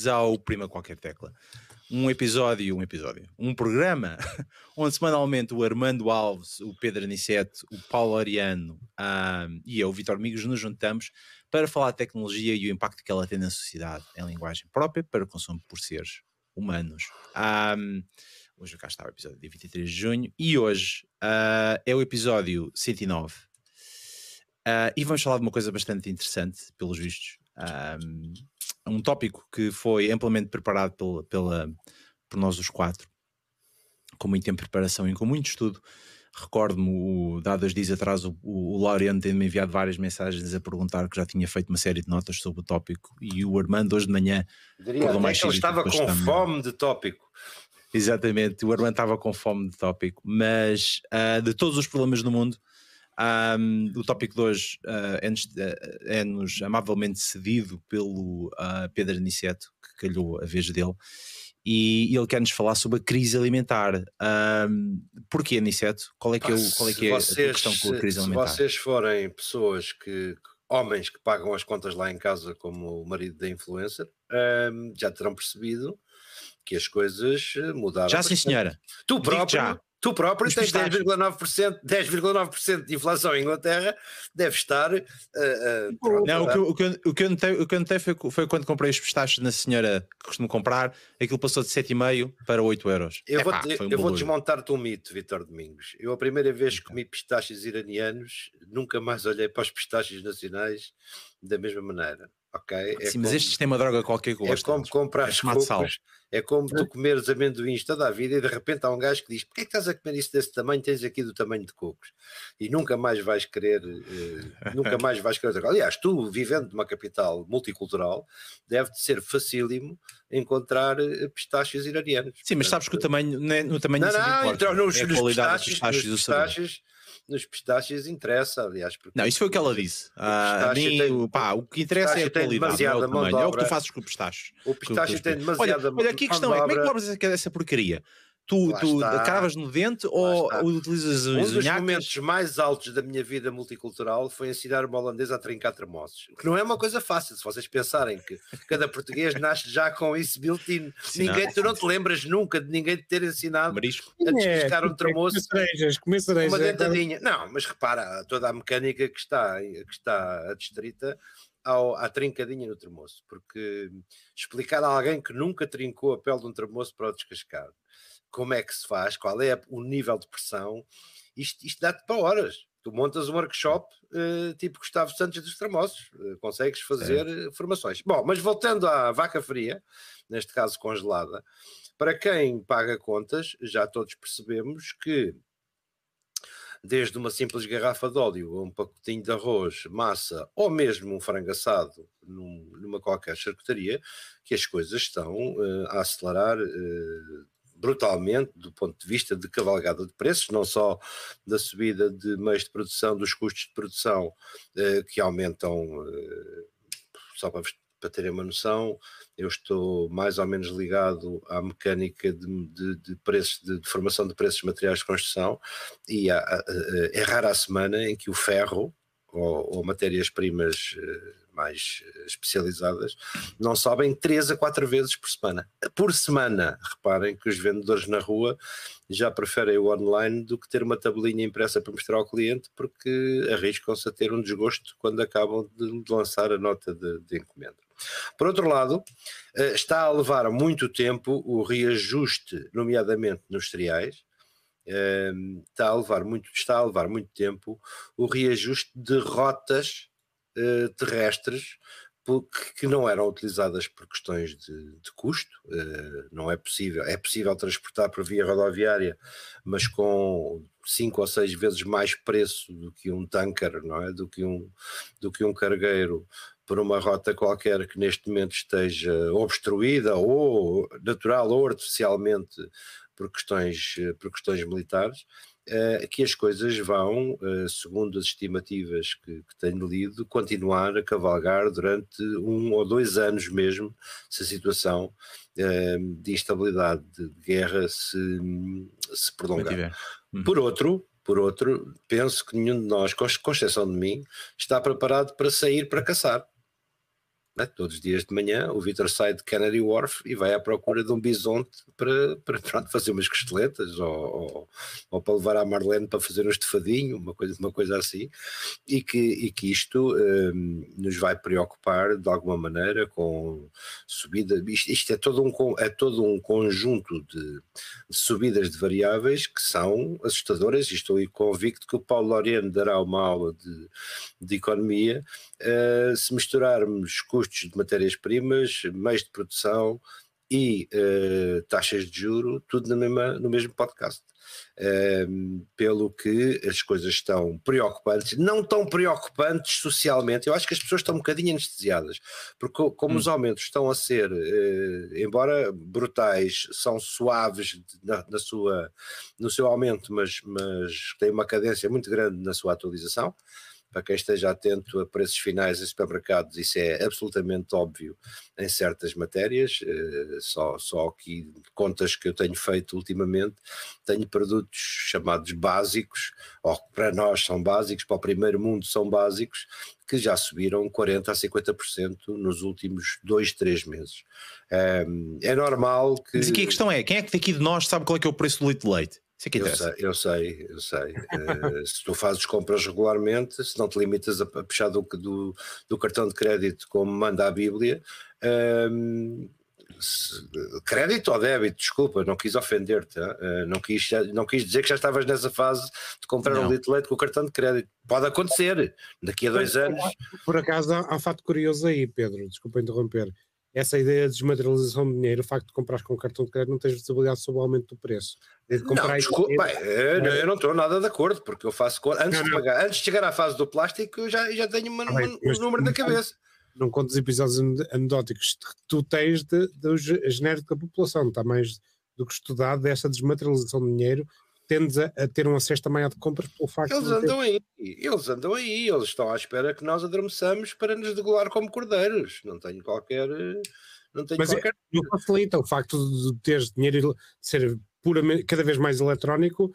Bem-vindos ao Prima Qualquer Tecla. Um episódio, um episódio, um programa onde semanalmente o Armando Alves, o Pedro Aniceto, o Paulo Ariano um, e eu, o Vitor Amigos, nos juntamos para falar de tecnologia e o impacto que ela tem na sociedade em linguagem própria para o consumo por seres humanos. Um, hoje cá está o episódio de 23 de junho e hoje uh, é o episódio 109. Uh, e vamos falar de uma coisa bastante interessante, pelos vistos. Um, um tópico que foi amplamente preparado pela, pela, por nós os quatro, com muito tempo de preparação e com muito estudo. Recordo-me, dado dois dias atrás, o, o, o Laureano tem-me enviado várias mensagens a perguntar que já tinha feito uma série de notas sobre o tópico e o Armando hoje de manhã Diria mais que ele estava com também. fome de tópico. Exatamente, o Armando estava com fome de tópico, mas uh, de todos os problemas do mundo, um, o tópico de hoje uh, é-nos é amavelmente cedido pelo uh, Pedro Aniceto, que calhou a vez dele, e ele quer nos falar sobre a crise alimentar. Um, porquê, Aniceto? Qual é que é, o, qual é, que é vocês, a questão com a crise alimentar? Se vocês forem pessoas que, homens que pagam as contas lá em casa, como o marido da influencer, um, já terão percebido que as coisas mudaram. Já sim, senhora. Tu próprio, já. Tu próprio tens 10,9%, 10,9% de inflação em Inglaterra, deve estar. Uh, uh, não, o que, o, que, eu notei, o que eu notei foi, foi quando comprei os pistachos na senhora que costumo comprar, aquilo passou de 7,5 para 8 euros. Eu Epá, vou, um eu vou desmontar-te um mito, Vitor Domingos. Eu, a primeira vez que comi pistachos iranianos, nunca mais olhei para os pistachos nacionais da mesma maneira ok? É Sim, como, mas estes têm uma droga qualquer que É como comprar as cocos, é como tu comeres amendoins toda a vida e de repente há um gajo que diz porquê é que estás a comer isso desse tamanho, tens aqui do tamanho de cocos e nunca mais vais querer uh, nunca mais vais querer aliás, tu vivendo numa capital multicultural deve ser facílimo encontrar uh, pistácios iranianos. Sim, mas sabes que o tamanho, no tamanho não, não, então, nos, é a qualidade nos pistácios, dos pistácios nos pistaches interessa, aliás. Não, isso foi o que ela disse. Ah, nem, tem, pá, o que interessa é a qualidade, é o tamanho. É o que tu fazes com o pistache. O pistache tem demasiada Olha, olha aqui a questão é, como é que cobras essa porcaria? Tu, tu cravas no dente ou utilizas os Um dos momentos mais altos da minha vida multicultural foi ensinar uma holandesa a trincar termossos. Que não é uma coisa fácil, se vocês pensarem que cada português nasce já com isso built-in. Ninguém, não. tu não te lembras nunca de ninguém te ter ensinado Marisco. a descascar um termoço. Cerejas, uma dentadinha. Não, mas repara, toda a mecânica que está, que está adstrita ao, à trincadinha no termoço, porque explicar a alguém que nunca trincou a pele de um termoço para o descascar como é que se faz, qual é o nível de pressão, isto, isto dá-te para horas. Tu montas um workshop uh, tipo Gustavo Santos dos Tramosos, uh, consegues fazer é. formações. Bom, mas voltando à vaca fria, neste caso congelada, para quem paga contas, já todos percebemos que desde uma simples garrafa de óleo, um pacotinho de arroz, massa ou mesmo um frango assado num, numa qualquer charcutaria, que as coisas estão uh, a acelerar uh, brutalmente do ponto de vista de cavalgada de preços, não só da subida de meios de produção, dos custos de produção eh, que aumentam, eh, só para, para terem uma noção, eu estou mais ou menos ligado à mecânica de, de, de preços, de, de, formação de preços de materiais de construção, e é rara a semana em que o ferro ou, ou matérias-primas eh, mais eh, especializadas, não sobem 3 a 4 vezes por semana. Por semana, reparem que os vendedores na rua já preferem o online do que ter uma tabelinha impressa para mostrar ao cliente, porque arriscam-se a ter um desgosto quando acabam de lançar a nota de, de encomenda. Por outro lado, eh, está a levar muito tempo o reajuste, nomeadamente nos cereais, eh, está a levar muito, está a levar muito tempo o reajuste de rotas uh, terrestres que não eram utilizadas por questões de, de custo, uh, não é possível, é possível transportar por via rodoviária, mas com cinco ou seis vezes mais preço do que um tanker, não é? Do que um, do que um cargueiro por uma rota qualquer que neste momento esteja obstruída ou natural ou artificialmente por questões, por questões militares. Eh, que as coisas vão, eh, segundo as estimativas que, que, tenho lido, continuar a cavalgar durante um ou dois anos mesmo, se a situação eh, de instabilidade de guerra se, se prolongar. Uhum. Por outro, por outro, penso que nenhum de nós, com exceção de mim, está preparado para sair para caçar. Né, todos os dias de manhã, o Vitor sai de Canary Wharf e vai à procura de um bisonte para, para fazer umas costeletas ou, ou, ou, para levar a Marlene para fazer um estefadinho, uma coisa, uma coisa assim, e que, e que isto um, nos vai preocupar de alguma maneira com subida. Isto, isto, é, todo um, é todo um conjunto de, de subidas de variáveis que são assustadoras, e estou convicto que o Paulo Loriano dará uma aula de, de economia. Uh, se misturarmos custos de matérias-primas, meios de produção e uh, taxas de juro, tudo na mesma, no mesmo podcast. Uh, pelo que as coisas estão preocupantes, não tão preocupantes socialmente, eu acho que as pessoas estão um bocadinho anestesiadas, porque como hum. os aumentos estão a ser, uh, embora brutais, são suaves na, na, sua, no seu aumento, mas, mas têm uma cadência muito grande na sua atualização para quem esteja atento a preços finais em supermercados, isso é absolutamente óbvio em certas matérias, eh, só, só aqui contas que eu tenho feito ultimamente, tenho produtos chamados básicos, ou para nós são básicos, para o primeiro mundo são básicos, que já subiram 40% a 50% nos últimos dois, três meses. É, é normal que... Mas aqui a questão é, quem é que daqui de nós sabe qual é que é o preço do litro de leite? Eu, sei, eu sei, eu sei. uh, se tu fazes compras regularmente, se não te limitas a, puxar do, do, do, cartão de crédito como manda a Bíblia, uh, se, crédito ou débito, desculpa, não quis ofender-te, uh, não, quis, não quis dizer que já estavas nessa fase de comprar não. um litro de leite com o cartão de crédito. Pode acontecer, daqui a dois anos. Por acaso há um fato curioso aí, Pedro, desculpa interromper essa ideia de desmaterialização de dinheiro, o facto de comprar com cartão de crédito não tens visibilidade sobre o aumento do preço. De comprar não, desculpa, bem, eu, eu, não estou nada de acordo, porque eu faço antes não, de pagar, antes de chegar à fase do plástico, eu já, já tenho uma, ah, bem, um número na cabeça. Não contas episódios anedóticos que tu tens de, de, de genérico da população, está mais do que estudado dessa desmaterialização de dinheiro tendes a, a, ter um acesso também de compras pelo facto eles de. Eles andam ter... aí, eles andam aí, eles estão à espera que nós adormeçamos para nos degolar como cordeiros. Não tenho qualquer. Não tenho Mas é, qualquer. não facilita o facto de teres dinheiro ser puramente, cada vez mais eletrónico.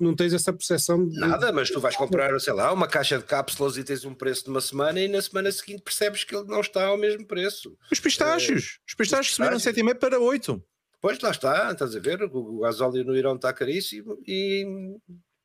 Não tens essa percepção de. Nada, mas tu vais comprar, sei lá, uma caixa de cápsulas e tens um preço de uma semana e na semana seguinte percebes que ele não está ao mesmo preço. Os pistácios, é... os pistácios subiram 7,5 para 8. Pois lá está, estás a ver, o gasóleo no Irão está caríssimo e.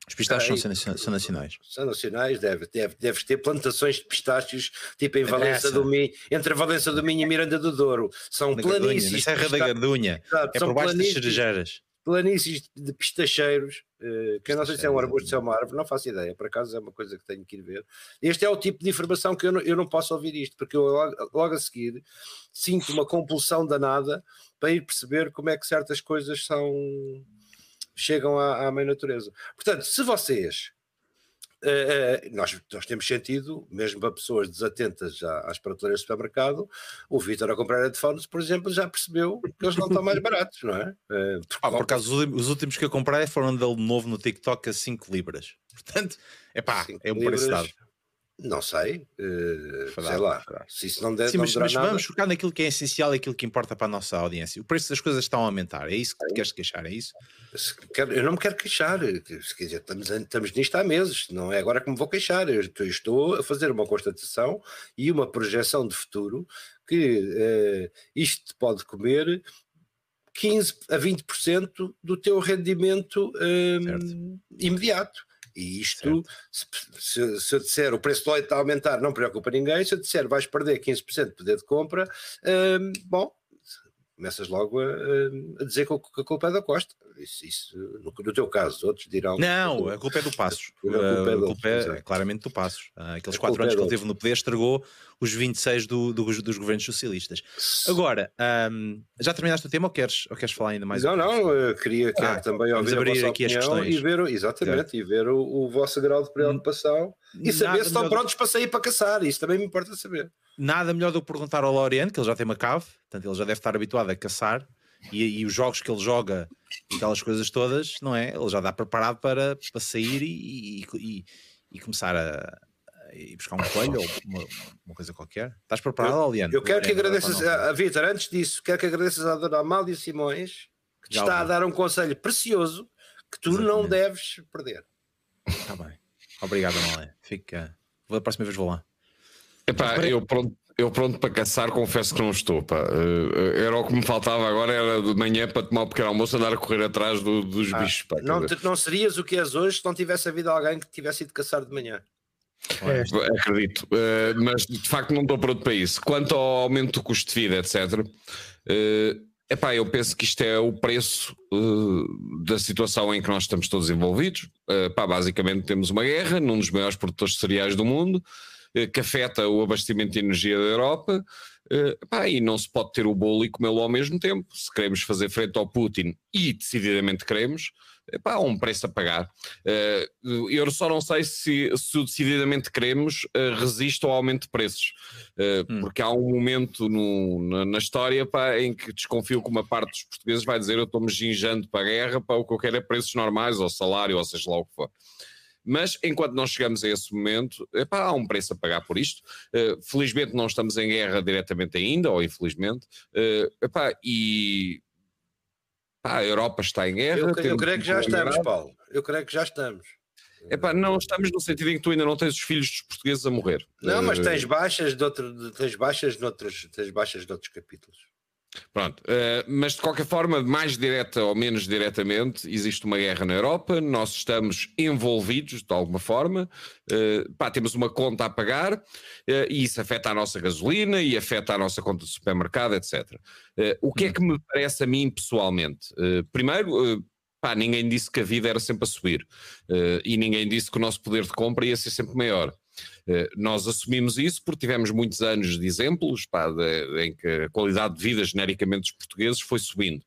Os pistácios são, são, nacionais. São nacionais, deve, deve, deves ter plantações de pistácios, tipo em Valença do Minho, entre Valença do Minho e Miranda do Douro. São planícies. Serra da Gardunha, é por baixo das cerejeiras. Planícies de pistacheiros, uh, que eu não sei se é um arbusto, se é uma árvore, não faço ideia, por acaso é uma coisa que tenho que ir ver. Este é o tipo de informação que eu não, eu não posso ouvir isto, porque eu logo, logo a seguir sinto uma compulsão danada para ir perceber como é que certas coisas são chegam à, à mãe natureza. Portanto, se vocês Uh, nós, nós, temos sentido, mesmo para pessoas desatentas às prateleiras do supermercado, o Vitor a comprar headphones, por exemplo, já percebeu que eles não estão mais baratos, não é? Uh, ah, por acaso, os últimos que eu comprei foram dele novo no TikTok a 5 libras. Portanto, é pá, é um preço dado. Não sei, uh, sei lá. Se isso não der, Sim, não mas, mas nada... vamos focar naquilo que é essencial e aquilo que importa para a nossa audiência. O preço das coisas está a aumentar, é isso que tu queres queixar, é isso? Eu não me quero queixar, quer dizer, estamos, estamos nisto há meses, não é agora que me vou queixar. Eu estou a fazer uma constatação e uma projeção de futuro que uh, isto pode comer 15 a 20% do teu rendimento um, imediato. E isto, se, se, se, eu disser o preço do leite está a aumentar, não preocupa ninguém. Se eu disser vais perder 15% de poder de compra, hum, bom, começas logo a, a, dizer que a culpa é da Costa. Isso, isso no, no, teu caso, outros dirão. Não, a culpa é do Passos. A culpa é, a culpa é, é claramente do Passos. Ah, aqueles quatro anos é que ele teve no poder estragou os 26 do, do, dos governos socialistas. Agora, um, já terminaste o tema ou queres, ou queres falar ainda mais? Não, não, eu queria, ah, também ouvir a vossa aqui opinião e ver, exatamente, e ver o, o, vosso grau de preocupação e saber se estão prontos para sair para caçar. Isso também me importa saber. Nada melhor do que perguntar ao Loriano, que ele já tem uma cave, portanto ele já deve estar habituado a caçar. E, e, os jogos que ele joga e aquelas coisas todas, não é? Ele já dá preparado para, para sair e, e, e começar a, e buscar um coelho ou uma, uma, coisa qualquer? Estás preparado, Aliano? Eu quero que agradeças, a, a Vitor, antes disso, quero que agradeças à dona Amália Simões, que te Já está ouvi. a dar um conselho precioso que tu Exatamente. não deves perder. Está bem. Obrigado, Amália. Fica. Da próxima vez vou lá. Epá, eu, pronto, Eu pronto para caçar, confesso que não estou. Pá. Uh, era o que me faltava agora, era de manhã para tomar um pequeno almoço andar a correr atrás do, dos ah, bichos. Pá, não, te, não serias o que és hoje se não tivesse havido alguém que tivesse ido caçar de manhã. É. Acredito, uh, mas de facto não estou pronto para isso. Quanto ao aumento do custo de vida, etc., uh, epá, eu penso que isto é o preço uh, da situação em que nós estamos todos envolvidos. Uh, pá, basicamente, temos uma guerra num dos maiores produtores de cereais do mundo que afeta o abastecimento de energia da Europa. E não se pode ter o bolo e comê-lo ao mesmo tempo. Se queremos fazer frente ao Putin, e decididamente queremos, epá, há um preço a pagar. Uh, eu só não sei se, se decididamente queremos uh, resiste ao aumento de preços, uh, hum. porque há um momento no, na, na, história pá, em que desconfio que uma parte dos portugueses vai dizer eu estou-me ginjando para a guerra, para o que eu quero é preços normais, ou salário, ou seja lá o que for. Mas enquanto não chegamos a esse momento, epá, há um preço a pagar por isto. Uh, felizmente não estamos em guerra diretamente ainda, ou infelizmente, uh, epá, e Pá, a Europa está em guerra. Eu, eu creio que já estamos, Paulo. Eu creio que já estamos. Epá, não estamos no sentido em que tu ainda não tens os filhos dos portugueses a morrer. Não, mas tens baixas de outro, tens baixas noutros, tens baixas de outros capítulos. Pronto, uh, mas de qualquer forma, mais direta ou menos diretamente, existe uma guerra na Europa, nós estamos envolvidos de alguma forma, uh, pá, temos uma conta a pagar uh, e isso afeta a nossa gasolina e afeta a nossa conta de supermercado, etc. o que é que me parece a mim pessoalmente? primeiro, pá, ninguém disse que a vida era sempre a subir e ninguém disse que o nosso poder de compra ia ser sempre maior. Eh, nós assumimos isso porque tivemos muitos anos de exemplos pá, de, em que a qualidade de vida genericamente dos portugueses foi subindo.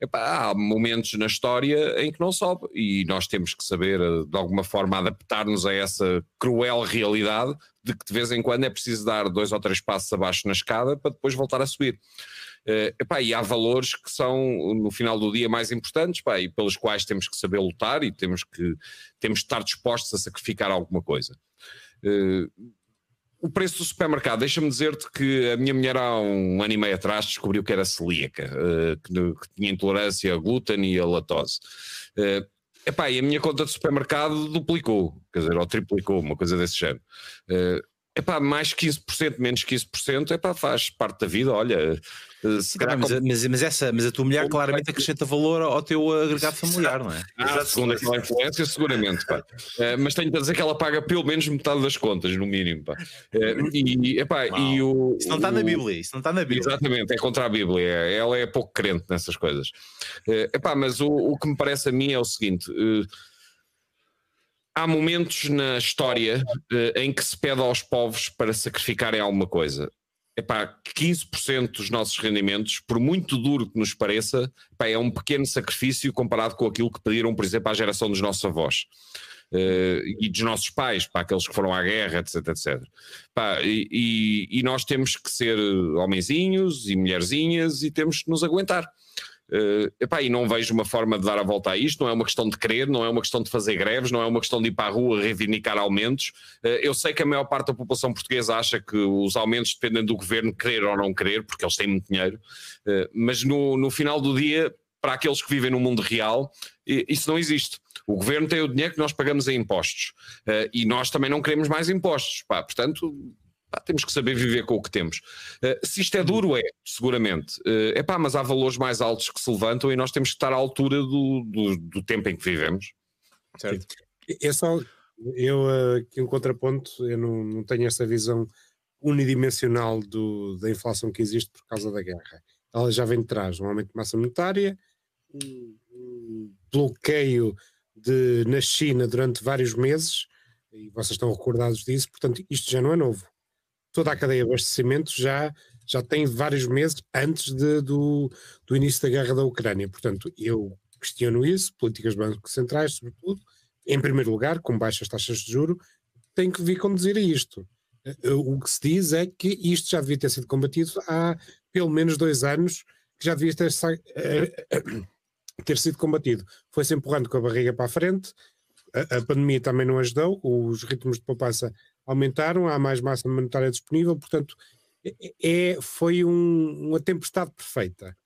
Epá, há momentos na história em que não sobe e nós temos que saber, eh, de alguma forma, adaptar-nos a essa cruel realidade de que de vez em quando é preciso dar dois ou três passos abaixo na escada para depois voltar a subir. Uh, epá, e há valores que são, no final do dia, mais importantes epá, e pelos quais temos que saber lutar e temos que, temos que estar dispostos a sacrificar alguma coisa. Uh, o preço do supermercado, deixa-me dizer-te que a minha mulher há um ano e meio atrás descobriu que era celíaca, uh, que, tinha intolerância a glúten e a latose. Uh, epá, e a minha conta de supermercado duplicou, quer dizer, ou triplicou, uma coisa desse género. Epá, mais 15%, menos 15%, epá, faz parte da vida, olha. Se calhar, mas, mas, mas, essa, mas a tua mulher claramente acrescenta valor ao teu agregado familiar, não é? Ah, segundo aquela influência, seguramente, pá. Uh, mas tenho para dizer que ela paga pelo menos metade das contas, no mínimo, pá. Uh, e, epá, e o, isso não está na Bíblia, isso não está na Bíblia. Exatamente, é contra a Bíblia, ela é pouco crente nessas coisas. Uh, epá, mas o, o que me parece a mim é o seguinte há momentos na história uh, em que se pede aos povos para sacrificarem alguma coisa. Epá, 15% dos nossos rendimentos, por muito duro que nos pareça, epá, é um pequeno sacrifício comparado com aquilo que pediram, por exemplo, à geração dos nossos avós. Uh, e dos nossos pais, para aqueles que foram à guerra, etc, etc. Pá, e, e, nós temos que ser homenzinhos e mulherzinhas e temos que nos aguentar. Uh, epá, e não vejo uma forma de dar a volta a isto, não é uma questão de querer, não é uma questão de fazer greves, não é uma questão de ir para a rua reivindicar aumentos. Uh, eu sei que a maior parte da população portuguesa acha que os aumentos dependem do governo querer ou não querer, porque eles têm muito dinheiro, uh, mas no, no final do dia, para aqueles que vivem no mundo real, isso não existe. O governo tem o dinheiro que nós pagamos em impostos e nós também não queremos mais impostos. Pá, portanto, Pá, temos que saber viver com o que temos. Uh, se isto é duro, é, seguramente. Uh, eh, pá, mas há valores mais altos que se levantam e nós temos que estar à altura do, do, do tempo em que vivemos. Certo. É só, eu aqui um contraponto, eu não, não tenho essa visão unidimensional do, da inflação que existe por causa da guerra. Ela já vem de trás, um aumento de massa monetária, um, um bloqueio de, na China durante vários meses, e vocês estão recordados disso, portanto, isto já não é novo toda a cadeia de abastecimento já, já tem vários meses antes de, do, do início da guerra da Ucrânia. Portanto, eu questiono isso, políticas bancos centrais, sobretudo, em primeiro lugar, com baixas taxas de juro, tem que vir conduzir a isto. Eh, o que se diz é que isto já devia ter sido combatido há pelo menos dois anos, que já devia ter, eh, ter sido combatido. Foi-se empurrando com a barriga para a frente, a, a pandemia também não ajudou, os ritmos de poupança aumentaram, há mais massa monetária disponível, portanto, é, é foi um, uma tempestade perfeita.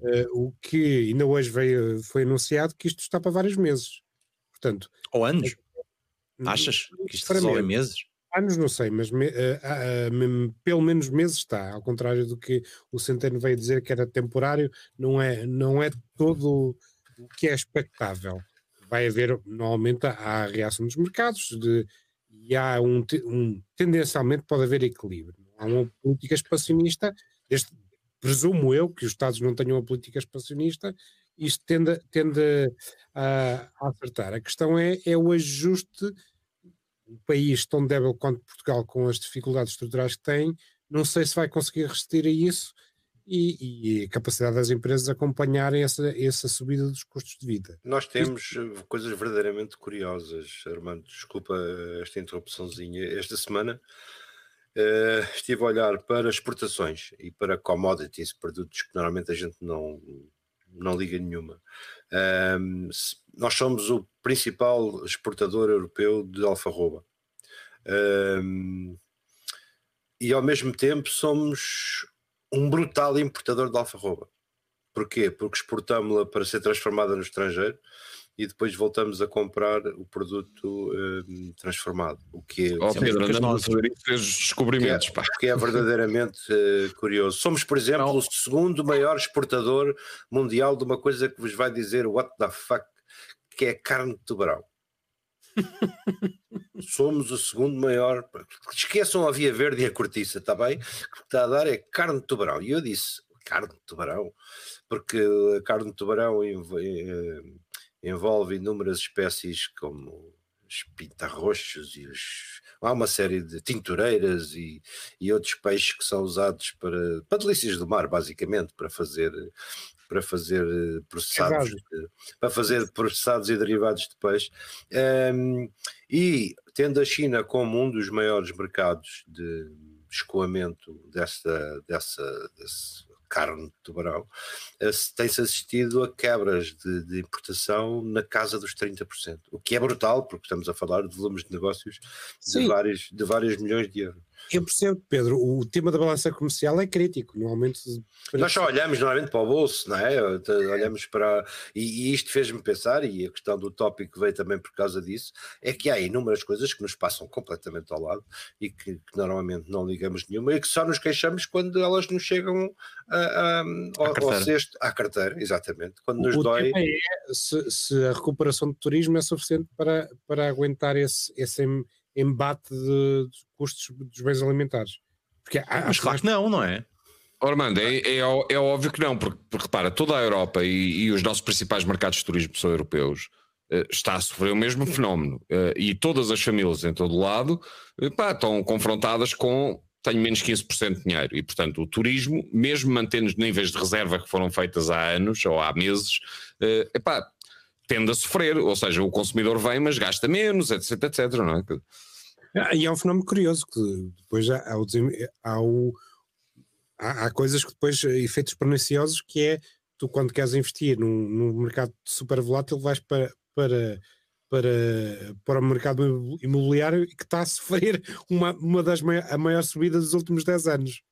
Uh, o que ainda hoje veio, foi anunciado que isto está para vários meses. Portanto, Ou anos? É, Achas que isto resolve meses? Anos não sei, mas me, uh, uh, pelo menos meses está, ao contrário do que o Centeno veio dizer que era temporário, não é, não é todo o que é expectável. Vai haver, normalmente, a reação dos mercados de, e há um, um, tendencialmente pode haver equilíbrio. Há uma política expansionista, este, presumo eu que os Estados não tenham uma política expansionista, isto tende, tende a, a acertar. A questão é, é o ajuste um país tão débil quanto Portugal, com as dificuldades estruturais que tem, não sei se vai conseguir resistir a isso e, e a capacidade das empresas acompanharem essa, essa subida dos custos de vida. Nós temos eh, coisas verdadeiramente curiosas, Armando. Desculpa esta interrupçãozinha. Esta semana uh, estive a olhar para exportações e para commodities, produtos que normalmente a gente não, não liga nenhuma. Um, nós somos o principal exportador europeu de alfarroba. Um, e ao mesmo tempo somos um brutal importador de alfarroba. Porquê? Porque exportamos-la para ser transformada no estrangeiro e depois voltamos a comprar o produto um, transformado. O que é, oh, Pedro, andamos a fazer descobrimentos. Que é, que é verdadeiramente uh, curioso. Somos, por exemplo, Não. o segundo maior exportador mundial de uma coisa que vos vai dizer what the fuck, que é carne de tubarão. Somos o segundo maior. Esqueçam a via verde e a cortiça, está bem? O que está a dar é carne de tubarão. E eu disse: carne de tubarão, porque a carne de tubarão eh, envolve inúmeras espécies como os pintarroxos e os. Há uma série de tintureiras e, e outros peixes que são usados para, para delícias do mar, basicamente, para fazer para fazer eh, processados para fazer processados e derivados de peixe um, e tendo a China como um dos maiores mercados de escoamento dessa, dessa, desse carne de tubarão, eh, tem-se assistido a quebras de, de, importação na casa dos 30%, o que é brutal, porque estamos a falar de volumes de negócios de vários, de vários milhões de euros. Eu percebo, Pedro, o tema da balança comercial é crítico, normalmente. Nós só olhamos normalmente para o bolso, não é? Olhamos para. E, e isto fez-me pensar, e a questão do tópico veio também por causa disso, é que há inúmeras coisas que nos passam completamente ao lado e que, que normalmente não ligamos nenhuma e que só nos queixamos quando elas nos chegam a, a, ao, ao cesto, à carteira, exatamente. Quando nos o dói. Tema é se, se, a recuperação do turismo é suficiente para, para aguentar esse, esse embate de, de custos dos bens alimentares. Porque Mas claro que não, não é? Ormando, é, é, é, óbvio que não, porque, porque repara, toda a Europa e, e, os nossos principais mercados de turismo são europeus, uh, está a sofrer o mesmo fenómeno. Uh, e todas as famílias em todo o lado uh, pá, estão confrontadas com tenho menos 15% de dinheiro. E, portanto, o turismo, mesmo mantendo os níveis de reserva que foram feitas há anos ou há meses, epá, tende a sofrer. Ou seja, o consumidor vem, mas gasta menos, etc, etc. Não é? Ah, e é um fenómeno curioso, que depois há, há, o, há, o, há, há coisas que depois, eh, efeitos perniciosos, que é tu quando queres investir num, num mercado super volátil vais para, para, para, para o mercado imobiliário que está a sofrer uma, uma das maior, a maior subida dos últimos 10 anos.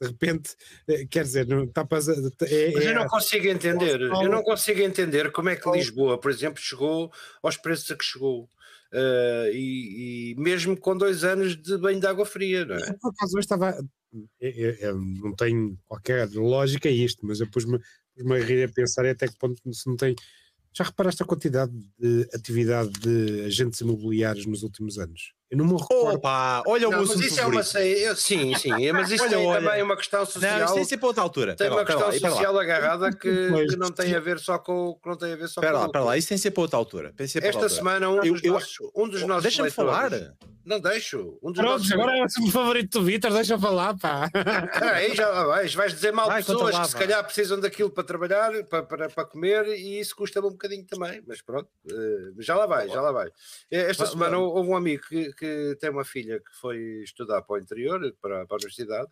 De repente, eh, quer dizer, não está para, é, Mas eu não é consigo entender, eu não consigo entender como é que Lisboa, por exemplo, chegou aos preços a que chegou. Uh, e, e, mesmo com dois anos de banho de água fria, não é? Por acaso, eu estava. Eu, eu, não tenho qualquer lógica isto, mas eu pus-me pus a rir a pensar até que ponto se não tem. Já reparaste a quantidade de atividade de agentes imobiliários nos últimos anos? Eu não me recordo. Opa, olha não, o mas isso é uma eu, Sim, sim, mas isso olha, tem olha. também uma questão social. Não, isso tem sempre outra altura. Tem uma questão lá, social agarrada que, que, não tem a ver só com que não tem a ver só pera com. Lá, pera lá, isso tem sempre outra altura. Esta altura. semana um dos eu, nossos, um dos nossos Deixa-me falar. Não deixo. Um dos Pronto, nossos... agora é o favorito do Vitor, deixa falar, pá. Aí já vais, vais dizer mal de pessoas lá, que se calhar precisam daquilo para trabalhar, para, para, para comer, e isso custa-me um bocadinho também, mas pronto, eh, já lá vai, já lá vai. Esta semana houve um amigo que, que tem uma filha que foi estudar para o interior, para, para a universidade,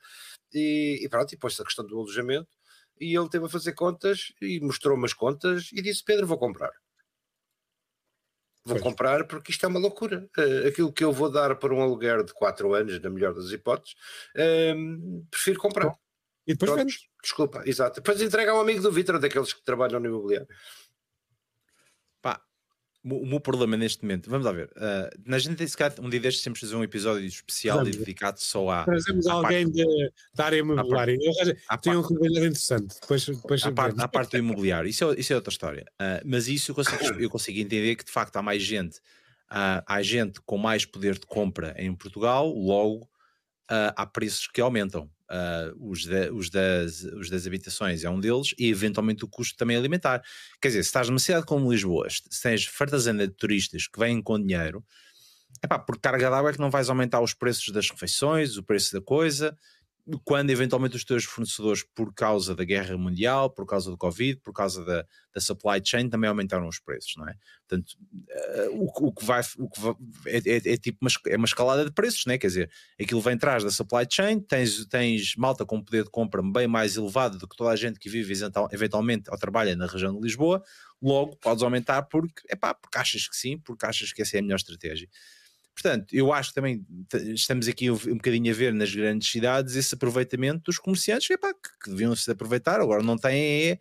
e, e pronto, e pôs-se a questão do alojamento, e ele teve a fazer contas e mostrou-me as contas e disse: Pedro, vou comprar. Vou pois. comprar porque isto é uma loucura. Uh, aquilo que eu vou dar para um aluguer de 4 anos, na melhor das hipóteses, uh, prefiro comprar. E depois Pronto. Desculpa, exato. Depois entrega a um amigo do Vitor, daqueles que trabalham no imobiliário. O meu problema neste momento, vamos lá ver, uh, na gente tem se calhar um dia destes temos fazer um episódio especial Vamos. dedicado só à, Trazemos à alguém de, da área imobiliária. Tem um parte, trabalhador interessante. Depois, depois à parte, à parte do imobiliário, isso é, isso é outra história. Uh, mas isso eu consigo, eu consigo entender que de facto há mais gente, uh, há gente com mais poder de compra em Portugal, logo uh, há preços que aumentam. Uh, os, da- os das, os das habitações é um deles, e eventualmente o custo também alimentar. Quer dizer, se estás numa cidade como Lisboa, se tens fartazana de turistas que vêm com dinheiro, epá, por carga d'água é que não vais aumentar os preços das refeições, o preço da coisa, quando eventualmente os teus fornecedores, por causa da guerra mundial, por causa do Covid, por causa da, da supply chain, também aumentaram os preços, não é? Portanto, eh, o, o que vai, o que vai- é, é- é tipo uma, é uma escalada de preços, não é? Quer dizer, aquilo vem atrás da supply chain, tens, tens malta com poder de compra bem mais elevado do que toda a gente que vive eventual- eventualmente ou trabalha na região de Lisboa, logo podes aumentar porque, epá, porque achas que sim, porque achas que essa é a melhor estratégia. Portanto, eu acho que também estamos aqui um bocadinho a ver nas grandes cidades esse aproveitamento dos comerciantes epá, que, que deviam se aproveitar, agora não têm é,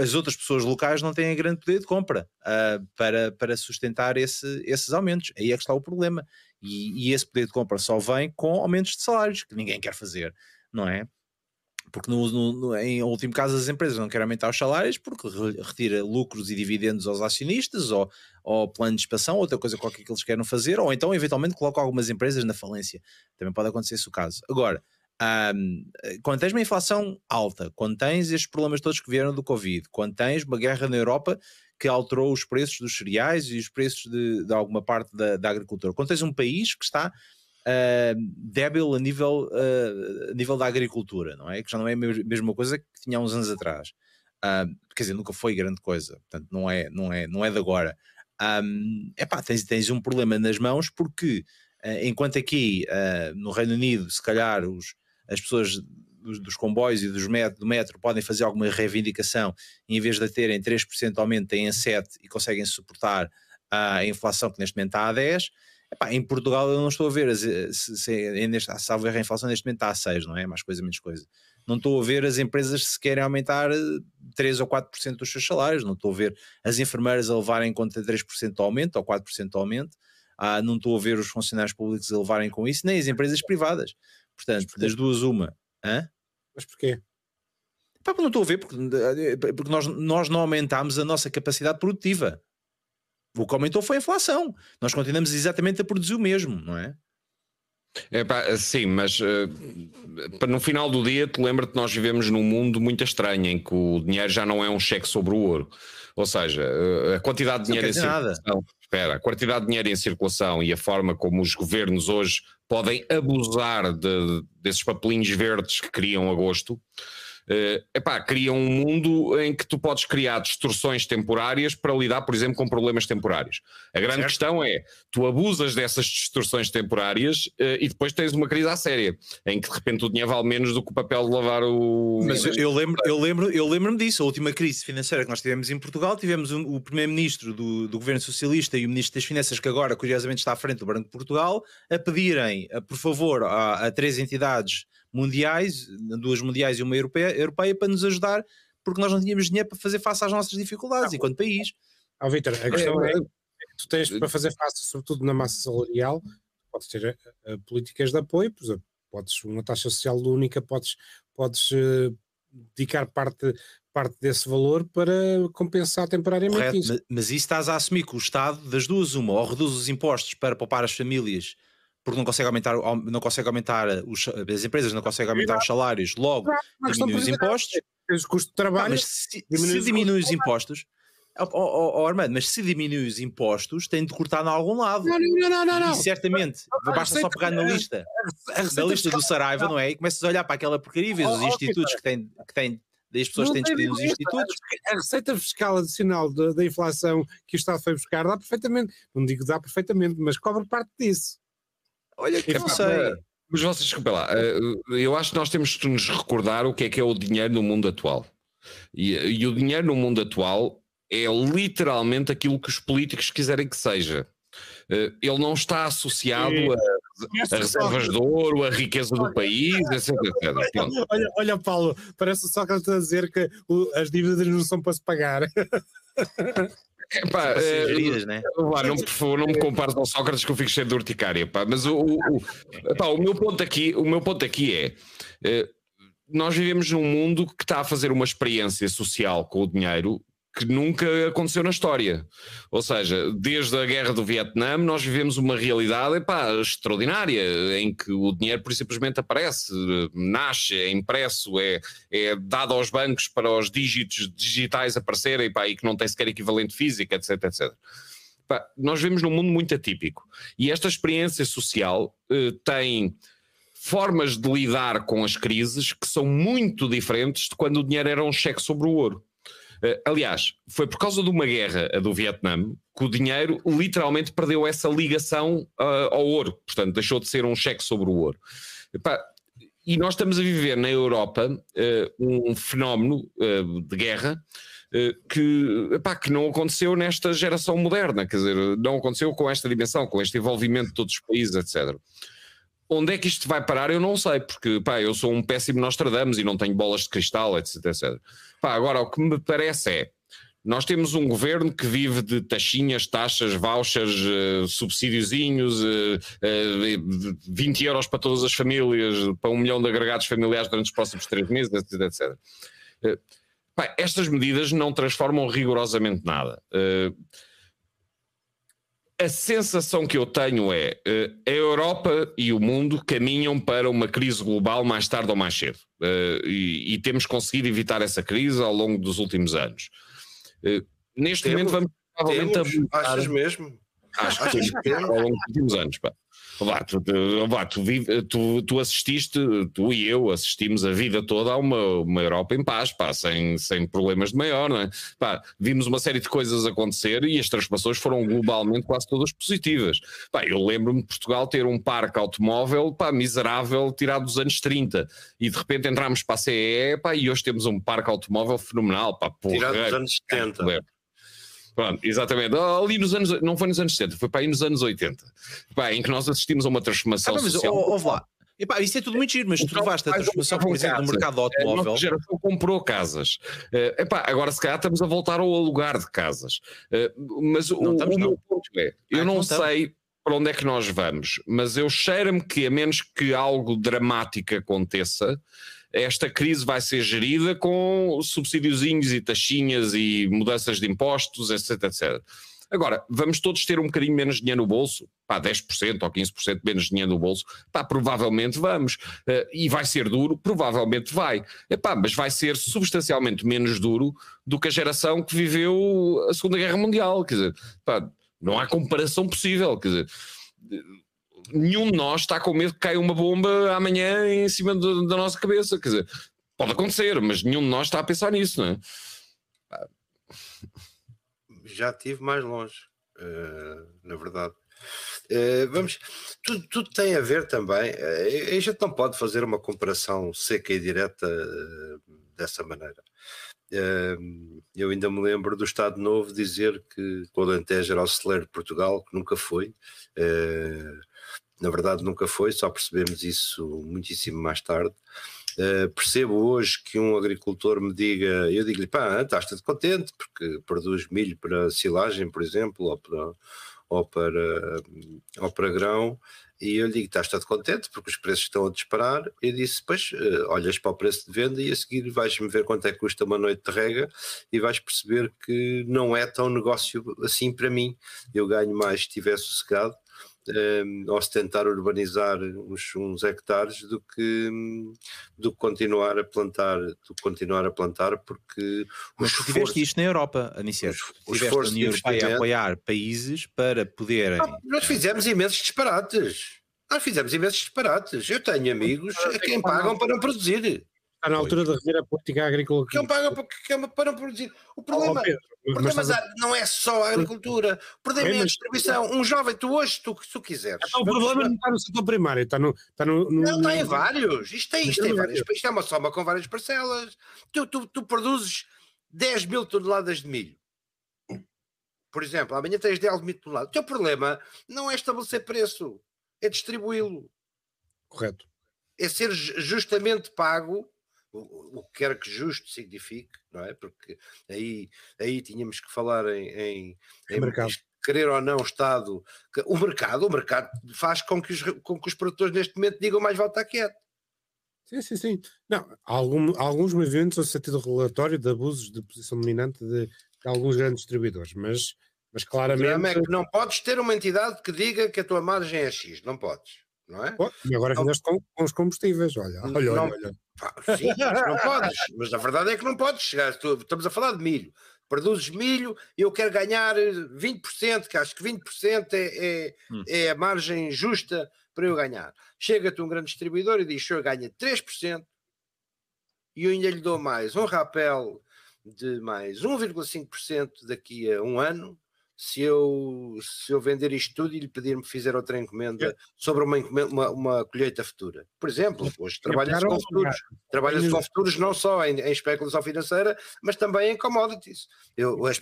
as outras pessoas locais não têm grande poder de compra ah, para, para sustentar esse- esses aumentos. Aí é que está o problema. E, e esse poder de compra só vem com aumentos de salários, que ninguém quer fazer, não é? Porque no, no- em último caso as empresas não querem aumentar os salários porque re- retira lucros e dividendos aos acionistas ou, ou plano de expansão, outra coisa qualquer que eles queiram fazer, ou então eventualmente colocam algumas empresas na falência. Também pode acontecer esse o caso. Agora, ahm, quando tens uma inflação alta, quando tens estes problemas todos que vieram do Covid, quando tens uma guerra na Europa que alterou os preços dos cereais e os preços de, de alguma parte da, da agricultura, quando tens um país que está débil a nível, ah, a nível da agricultura, não é? Que já não é a mes- mesma coisa que tinha há uns anos atrás. Ah, quer dizer, nunca foi grande coisa, portanto, não é, não é, não é de agora. Um, epá, tens, tens um problema nas mãos porque ah, enquanto aqui ah, no Reino Unido, se calhar os, as pessoas dos, dos comboios e dos met, do metro podem fazer alguma reivindicação e em vez de terem 3% de aumento, têm 7% e conseguem suportar a inflação que neste momento está a 10%. Epá, em Portugal eu não estou a ver eh, se, se, é neste, salvo a inflação neste momento está a 6, não é? Mais coisa, menos coisa. Não estou a ver as empresas se querem aumentar eh, 3 ou 4% dos seus salários, não estou a ver as enfermeiras a levarem em conta 3% de aumento ou 4% de aumento, ah, não estou a ver os funcionários públicos a levarem com isso, nem as empresas privadas. Portanto, das duas, uma. Hã? Mas porquê? Pá, não estou a ver, porque, eh, porque nós, nós não aumentámos a nossa capacidade produtiva. O que aumentou foi a inflação. Nós continuamos exatamente a produzir o mesmo, não é? É pá, sim, mas pa- no final do dia, te lembra que nós vivemos num mundo muito estranho em que o dinheiro já não é um cheque sobre o ouro. Ou seja, eh, a quantidade de dinheiro em nada. circulação. Espera, a quantidade de dinheiro em circulação e a forma como os governos hoje podem abusar de- desses papelinhos verdes que criam a gosto. Eh, epá, criam um mundo em que tu podes criar distorções temporárias para lidar, por exemplo, com problemas temporários. A grande Certo. questão é, tu abusas dessas distorções temporárias eh, e depois tens uma crise à séria, em que de repente o dinheiro vale menos do que o papel de lavar o... Mas eu, eu lembro, eu lembro, eu lembro-me disso. A última crise financeira que nós tivemos em Portugal, tivemos um- o primeiro-ministro do, do governo socialista e o ministro das Finanças, que agora curiosamente está à frente do Banco de Portugal, a pedirem, a, por favor, a, a três entidades mundiais, duas mundiais e uma europeia, europeia, para nos ajudar, porque nós não tínhamos dinheiro para fazer face às nossas dificuldades enquanto país. Ó Vitor, a questão É, é, que tu tens para fazer face, sobretudo na massa salarial, podes ter eh, eh, políticas de apoio, por exemplo, podes uma taxa social única, podes, podes eh, dedicar parte, parte desse valor para compensar temporariamente Correto, isso. ma- mas isso estás a assumir que o Estado, das duas, uma, ou reduz os impostos para poupar as famílias, porque não consegue aumentar, au- não consegue aumentar os, as empresas não conseguem aumentar os salários, logo diminui os impostos. Tens o custo de trabalho, mas se, diminui se os diminui os custos impostos, ó ó, ó, Armando, mas se diminui os impostos, tem de cortar em algum lado. não, não, não, não, não. E certamente, A basta só pegar na lista, A na lista do Saraiva, não é? E começas a olhar para aquela porcaria e vês Oh, os oh, institutos que têm, que têm, as pessoas Não que têm despedido nos diferença. institutos. A receita fiscal adicional da, da inflação que o Estado foi buscar dá perfeitamente, não digo dá perfeitamente, mas cobre parte disso. Olha que não sei. Mas vocês, desculpa lá, eh, eu acho que nós temos de nos recordar o que é que é o dinheiro no mundo atual. E, e o dinheiro no mundo atual é literalmente aquilo que os políticos quiserem que seja. Eh, Ele não está associado a, a reservas de ouro, a riqueza do país, etc. Olha, olha, Paulo, parece só que ele está a dizer que o- as dívidas não são para se pagar. Pá, Para ser eh, né? Lá, não, por favor, não me compares ao Sócrates que eu fico cheio de urticária, pá. Mas o, o, o, pá, o meu ponto aqui, o meu ponto aqui é eh, nós vivemos num mundo que está a fazer uma experiência social com o dinheiro que nunca aconteceu na história. Ou seja, desde a guerra do Vietnã, nós vivemos uma realidade epá, extraordinária, em que o dinheiro por simplesmente aparece, nasce, é impresso, é, é dado aos bancos para os dígitos digitais aparecerem epá, e que não tem sequer equivalente físico, etc, etc. Epá, nós vivemos num mundo muito atípico. E esta experiência social eh, tem formas de lidar com as crises que são muito diferentes de quando o dinheiro era um cheque sobre o ouro. Uh, aliás, foi por causa de uma guerra, do Vietnã, que o dinheiro literalmente perdeu essa ligação uh, ao ouro. Portanto, deixou de ser um cheque sobre o ouro. Epá, e nós estamos a viver na Europa uh, um fenómeno de guerra que, epá, que não aconteceu nesta geração moderna, quer dizer, não aconteceu com esta dimensão, com este envolvimento de todos os países, etc. Onde é que isto vai parar? Eu não sei, porque pá, eu sou um péssimo Nostradamus e não tenho bolas de cristal, etc. etc. Pá, agora, o que me parece é. Nós temos um governo que vive de taxinhas, taxas, vouchers, uh, subsídiozinhos, uh, uh, 20 euros para todas as famílias, para um milhão de agregados familiares durante os próximos três meses, etc. etc. Uh, pá, estas medidas não transformam rigorosamente nada. Uh, a sensação que eu tenho é uh, a Europa e o mundo caminham para uma crise global mais tarde ou mais cedo. Uh, e, e, temos conseguido evitar essa crise ao longo dos últimos anos. Uh, neste temos, momento vamos provavelmente temos, Achas mesmo? Acho que temos ao longo dos últimos anos. Pá. Lá, tu, lá, tu, tu, tu, assististe, tu e eu assistimos a vida toda a uma, uma Europa em paz, pá, sem, sem problemas de maior, não é? Pá, vimos uma série de coisas acontecer e as transformações foram globalmente quase todas positivas. Pá, eu lembro-me de Portugal ter um parque automóvel pá, miserável tirado dos anos 30 e de repente entramos para a CE pá, e hoje temos um parque automóvel fenomenal. Pá, porra, tirado dos anos 70. Pronto, exatamente. Ali nos anos, não foi nos anos 70, foi para aí nos anos 80, pá, em que nós assistimos a uma transformação ah, mas, social. Oh, oh, lá. Epá, isso é tudo muito giro, mas tu levaste a transformação, por exemplo, no mercado automóvel. A geração comprou casas. Uh, epá, agora se calhar estamos a voltar ao alugar de casas. Uh, mas não, o, o meu ponto é, eu ah, não, não sei para onde é que nós vamos, mas eu cheiro-me que a menos que algo dramático aconteça, esta crise vai ser gerida com subsídiozinhos e taxinhas e mudanças de impostos, etc, etc. Agora, vamos todos ter um bocadinho menos dinheiro no bolso? Pá, 10% ou 15% menos dinheiro no bolso? Pá, provavelmente vamos. Uh, e vai ser duro? Provavelmente vai. Epá, mas vai ser substancialmente menos duro do que a geração que viveu a Segunda Guerra Mundial. Quer dizer, pá, não há comparação possível. Quer dizer, nenhum de nós está com medo que caia uma bomba amanhã em cima do, da nossa cabeça. Quer dizer, pode acontecer, mas nenhum de nós está a pensar nisso, não é? Já estive mais longe, uh, na verdade. Uh, vamos, tudo, tudo, tem a ver também. Uh, a gente não pode fazer uma comparação seca e direta dessa maneira. eu ainda me lembro do Estado Novo dizer que o Alentejo era o celeiro de Portugal, que nunca foi. Uh, na verdade nunca foi, só percebemos isso muitíssimo mais tarde. Uh, percebo hoje que um agricultor me diga, eu digo-lhe, pá, estás-te contente porque produz milho para silagem, por exemplo, ou para, ou para, ou para grão, e eu lhe digo, estás todo contente porque os preços estão a disparar, e disse, pois, uh, olhas para o preço de venda e a seguir vais-me ver quanto é que custa uma noite de rega e vais perceber que não é tão negócio assim para mim, eu ganho mais se estiver sossegado, um, ou se tentar urbanizar uns, uns, hectares do que, do que continuar a plantar, do que continuar a plantar, porque Mas tu tiveste isto na Europa, Aniceto. Tiveste a União Europeia a apoiar países para poderem. Ah, nós fizemos imensos disparates. Nós fizemos imensos disparates. Eu tenho amigos a quem pagam para não produzir. Está na altura de rever a política agrícola. Que não pagam para não produzir. O problema, oh, Pedro, o problema não é só a agricultura. O problema é a distribuição. Um jovem, tu hoje, tu, se tu quiseres. Então, o problema não está no setor primário, está no. Está no, no não, está em vários. Isto, é, isto, é, várias, isto é uma soma com várias parcelas. Tu, tu, tu produzes 10 mil toneladas de milho. Por exemplo, amanhã tens 10 mil toneladas. O teu problema não é estabelecer preço, é distribuí-lo. Correto. É ser justamente pago o, o que quer que justo signifique, não é? Porque aí, aí tínhamos que falar em, em, em mercado. querer ou não o Estado, que- o mercado, o mercado faz com que os, com que os produtores neste momento digam mais estar quieto. Sim, sim, sim. Não, algum, alguns movimentos no sentido relatório de abusos de posição dominante de, de alguns grandes distribuidores, mas, mas O drama é claramente. que não podes ter uma entidade que diga que a tua margem é X, não podes, não é? Pô, e agora Não. fizeste com, com os combustíveis, olha, olha, olha, Não. olha. Pá, Sim, mas não podes, mas a verdade é que não podes chegar. Estamos a falar de milho. Produzes milho e eu quero ganhar eh, 20%, que acho que 20% é, é, Hum. é a margem justa para eu ganhar. Chega-te um grande distribuidor e diz: o senhor ganha 3% e eu ainda lhe dou mais um rapel de mais 1,5% daqui a um ano. Se eu, se eu vender isto tudo e lhe pedir-me fizer outra encomenda sobre uma, encomenda- uma, uma colheita futura. Por exemplo, hoje trabalha-se pagar com futuros. Trabalha-se com futuros não só em, em especulação financeira, mas também em commodities. Eu, as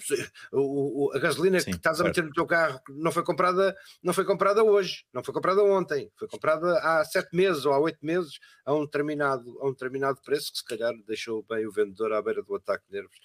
o- o- a gasolina Sim, que estás a meter no teu carro não foi comprada, não foi comprada hoje, não foi comprada ontem, foi comprada há sete meses ou há oito meses a um determinado, a um determinado preço que se calhar deixou bem o vendedor à beira do ataque de nervos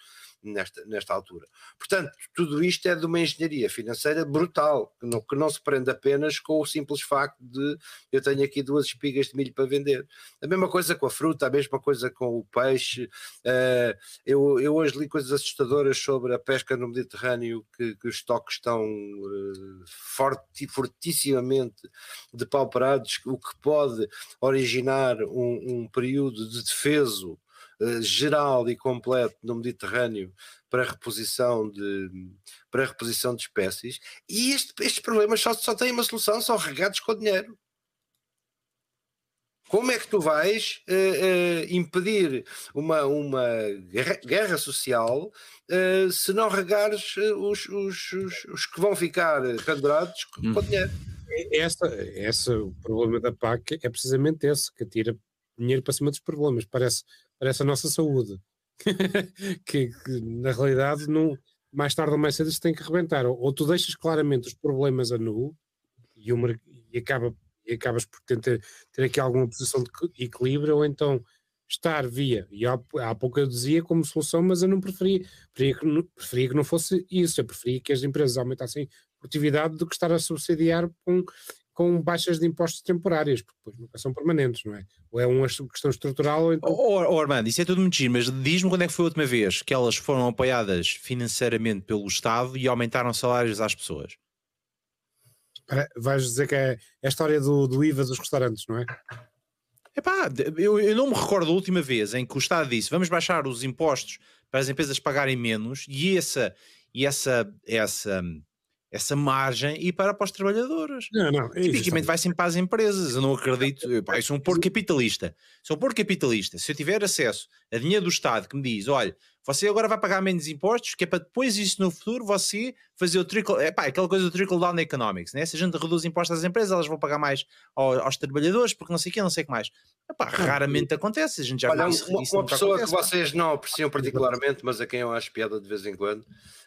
nesta, nesta altura. Portanto, tudo isto é de uma engenharia financeira brutal, que não, que não se prende apenas com o simples facto de eu tenho aqui duas espigas de milho para vender. A mesma coisa com a fruta, a mesma coisa com o peixe. eh, eu, eu hoje li coisas assustadoras sobre a pesca no Mediterrâneo, que, que os estoques estão eh, forti, fortissimamente depauperados, o que pode originar um, um período de defeso eh, geral e completo no Mediterrâneo para reposição de, para reposição de espécies. E este- estes problemas só, só têm uma solução, são regados com dinheiro. Como é que tu vais eh, eh, impedir uma, uma guerra, guerra social eh, se não regares os, os, os, os que vão ficar pendurados com, Hum. com dinheiro? Essa, essa, o problema da PAC é precisamente esse, que tira dinheiro para cima dos problemas. Parece, parece a nossa saúde. que, que, na realidade não, mais tarde ou mais cedo isso tem que rebentar. Ou, ou tu deixas claramente os problemas a nu e, mer- e, acaba, e acabas por ter, ter aqui alguma posição de equi- equilíbrio, ou então estar via, e há, há pouco eu dizia como solução, mas eu não preferia, preferia que, não- preferia que não fosse isso, eu preferia que as empresas aumentassem produtividade do que estar a subsidiar com, com baixas de impostos temporárias, porque depois nunca são permanentes, não é? Ou é uma questão estrutural, ou então Oh, oh, Armando, isso é tudo muito giro, mas diz-me quando é que foi a última vez que elas foram apoiadas financeiramente pelo Estado e aumentaram salários às pessoas. Vais dizer que é, é a história do, do IVA dos restaurantes, não é? Epá, eu, eu não me recordo a última vez em que o Estado disse vamos baixar os impostos para as empresas pagarem menos e essa, e essa, essa, essa margem e para, para os trabalhadores. Não, não. é Tipicamente vai sempre para as empresas. Eu não acredito. Eu, pá, eu sou um porco capitalista. Sou um porco capitalista. Se eu tiver acesso a dinheiro do Estado que me diz: olha, você agora vai pagar menos impostos, que é para depois isso no futuro você fazer o trickle. É pá, aquela coisa do trickle down economics, né? Se a gente reduz impostos às empresas, elas vão pagar mais ao- aos, trabalhadores, porque não sei o que, não sei o que mais. Epá, raramente acontece. A gente já Olha, isso, uma, isso uma pessoa acontece, que vocês não apreciam particularmente, mas a quem eu acho piada de vez em quando,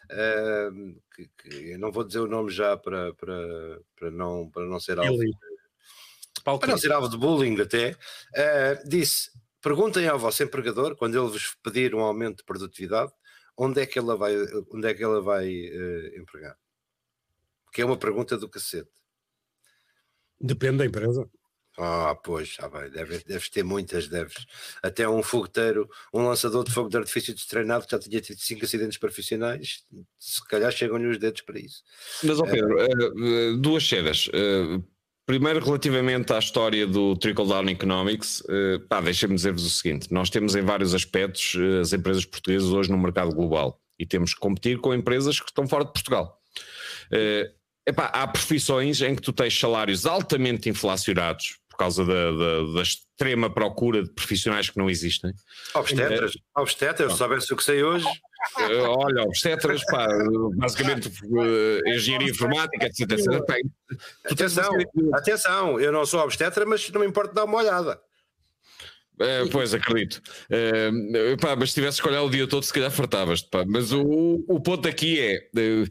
ehm, que, que eu não vou dizer o nome já para, para, para, não, para não ser alvo, para não ser alvo de bullying até, eh, disse: perguntem ao vosso empregador, quando ele vos pedir um aumento de produtividade, onde é que ela vai, onde é que ela vai eh, empregar? Que é uma pergunta do cacete. Depende da empresa. Ah, pois, já vai, deve, deves ter muitas, deves. Até um fogueteiro, um lançador de fogo de artifício destreinado que já tinha tido cinco acidentes profissionais, se calhar chegam-lhe os dedos para isso. Mas, ó Pedro, eh, eh, duas cedas. Primeiro, relativamente à história do trickle-down economics, eh, pá, deixem-me dizer-vos o seguinte: nós temos em vários aspectos eh, as empresas portuguesas hoje no mercado global e temos que competir com empresas que estão fora de Portugal. Eh, epá, há profissões em que tu tens salários altamente inflacionados por causa da, da- da extrema procura de profissionais que não existem. Obstetras, obstetras, se soubesse o que sei hoje, Eh, olha, obstetras, pá, basicamente eh, engenharia informática, etc. etc. Tens atenção, atenção, eu não sou obstetra, mas não me importa dar uma olhada. Eh, pois, acredito. Eh, pá, mas se tivesse que olhar o dia todo, se calhar fartavas-te. Mas o, o ponto aqui é: nós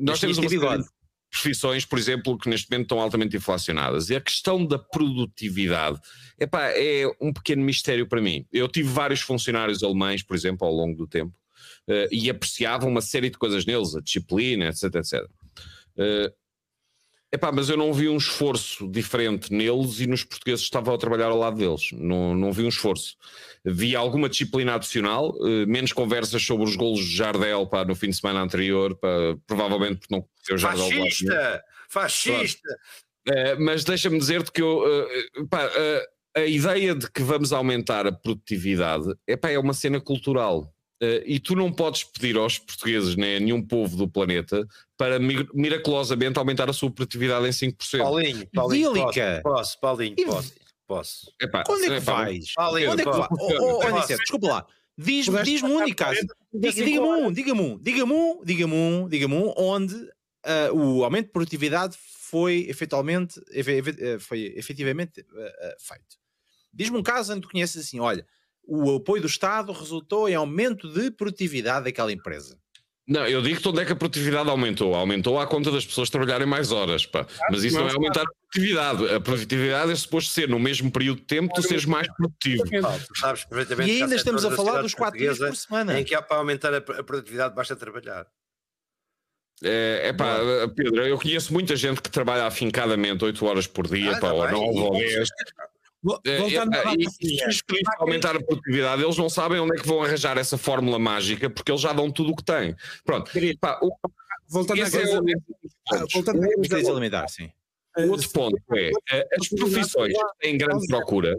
Mas temos uma bigode. Profissões, por exemplo, que neste momento estão altamente inflacionadas. E a questão da produtividade epá, é um pequeno mistério para mim. Eu tive vários funcionários alemães, por exemplo, ao longo do tempo, uh, e apreciava uma série de coisas neles, a disciplina, etc, etc. Uh, Epá, mas eu não vi um esforço diferente neles e nos portugueses que estavam a trabalhar ao lado deles. Não, não vi um esforço. Vi alguma disciplina adicional, uh, menos conversas sobre os golos de Jardel pá, no fim de semana anterior, pá, provavelmente porque não conheceu o Jardel. Fascista! Fascista! Uh, mas deixa-me dizer-te que eu, uh, pá, a ideia de que vamos aumentar a produtividade epá, é uma cena cultural. Uh, e tu não podes pedir aos portugueses, nem a nenhum povo do planeta, para miraculosamente aumentar a sua produtividade em 5%. Paulinho, Paulinho posso, posso, Paulinho, posso. posso. Epá, Onde é que vais? Paulinho, Onde é que vais? Oh, oh, desculpa lá. Diz-me diz um único caso. Diga-me um, diga-me um, diga-me um, diga-me um, diga-me um, onde uh, o aumento de produtividade foi efetualmente, eh, foi efetivamente uh, feito. Diz-me um caso onde tu conheces assim, olha, o apoio do Estado resultou em aumento de produtividade daquela empresa. Não, eu digo-te onde é que a produtividade aumentou. Aumentou à conta das pessoas trabalharem mais horas, pá. Mas isso não é aumentar a produtividade. A produtividade é suposto ser, no mesmo período de tempo, tu seres mais produtivo. e ainda estamos a falar dos 4 dias por semana. Em que há para aumentar a produtividade basta trabalhar. É, é pá, Pedro, eu conheço muita gente que trabalha afincadamente 8 horas por dia, ah, pá, ou 9 ou 10. É, Voltando é, e, e, aumentar a produtividade, eles não sabem onde é que vão arranjar essa fórmula mágica, porque eles já dão tudo o que têm. Pronto. Pá, o, voltando à crise, é voltando à crise alimentar, sim. O outro ponto é, eh, as profissões têm grande procura.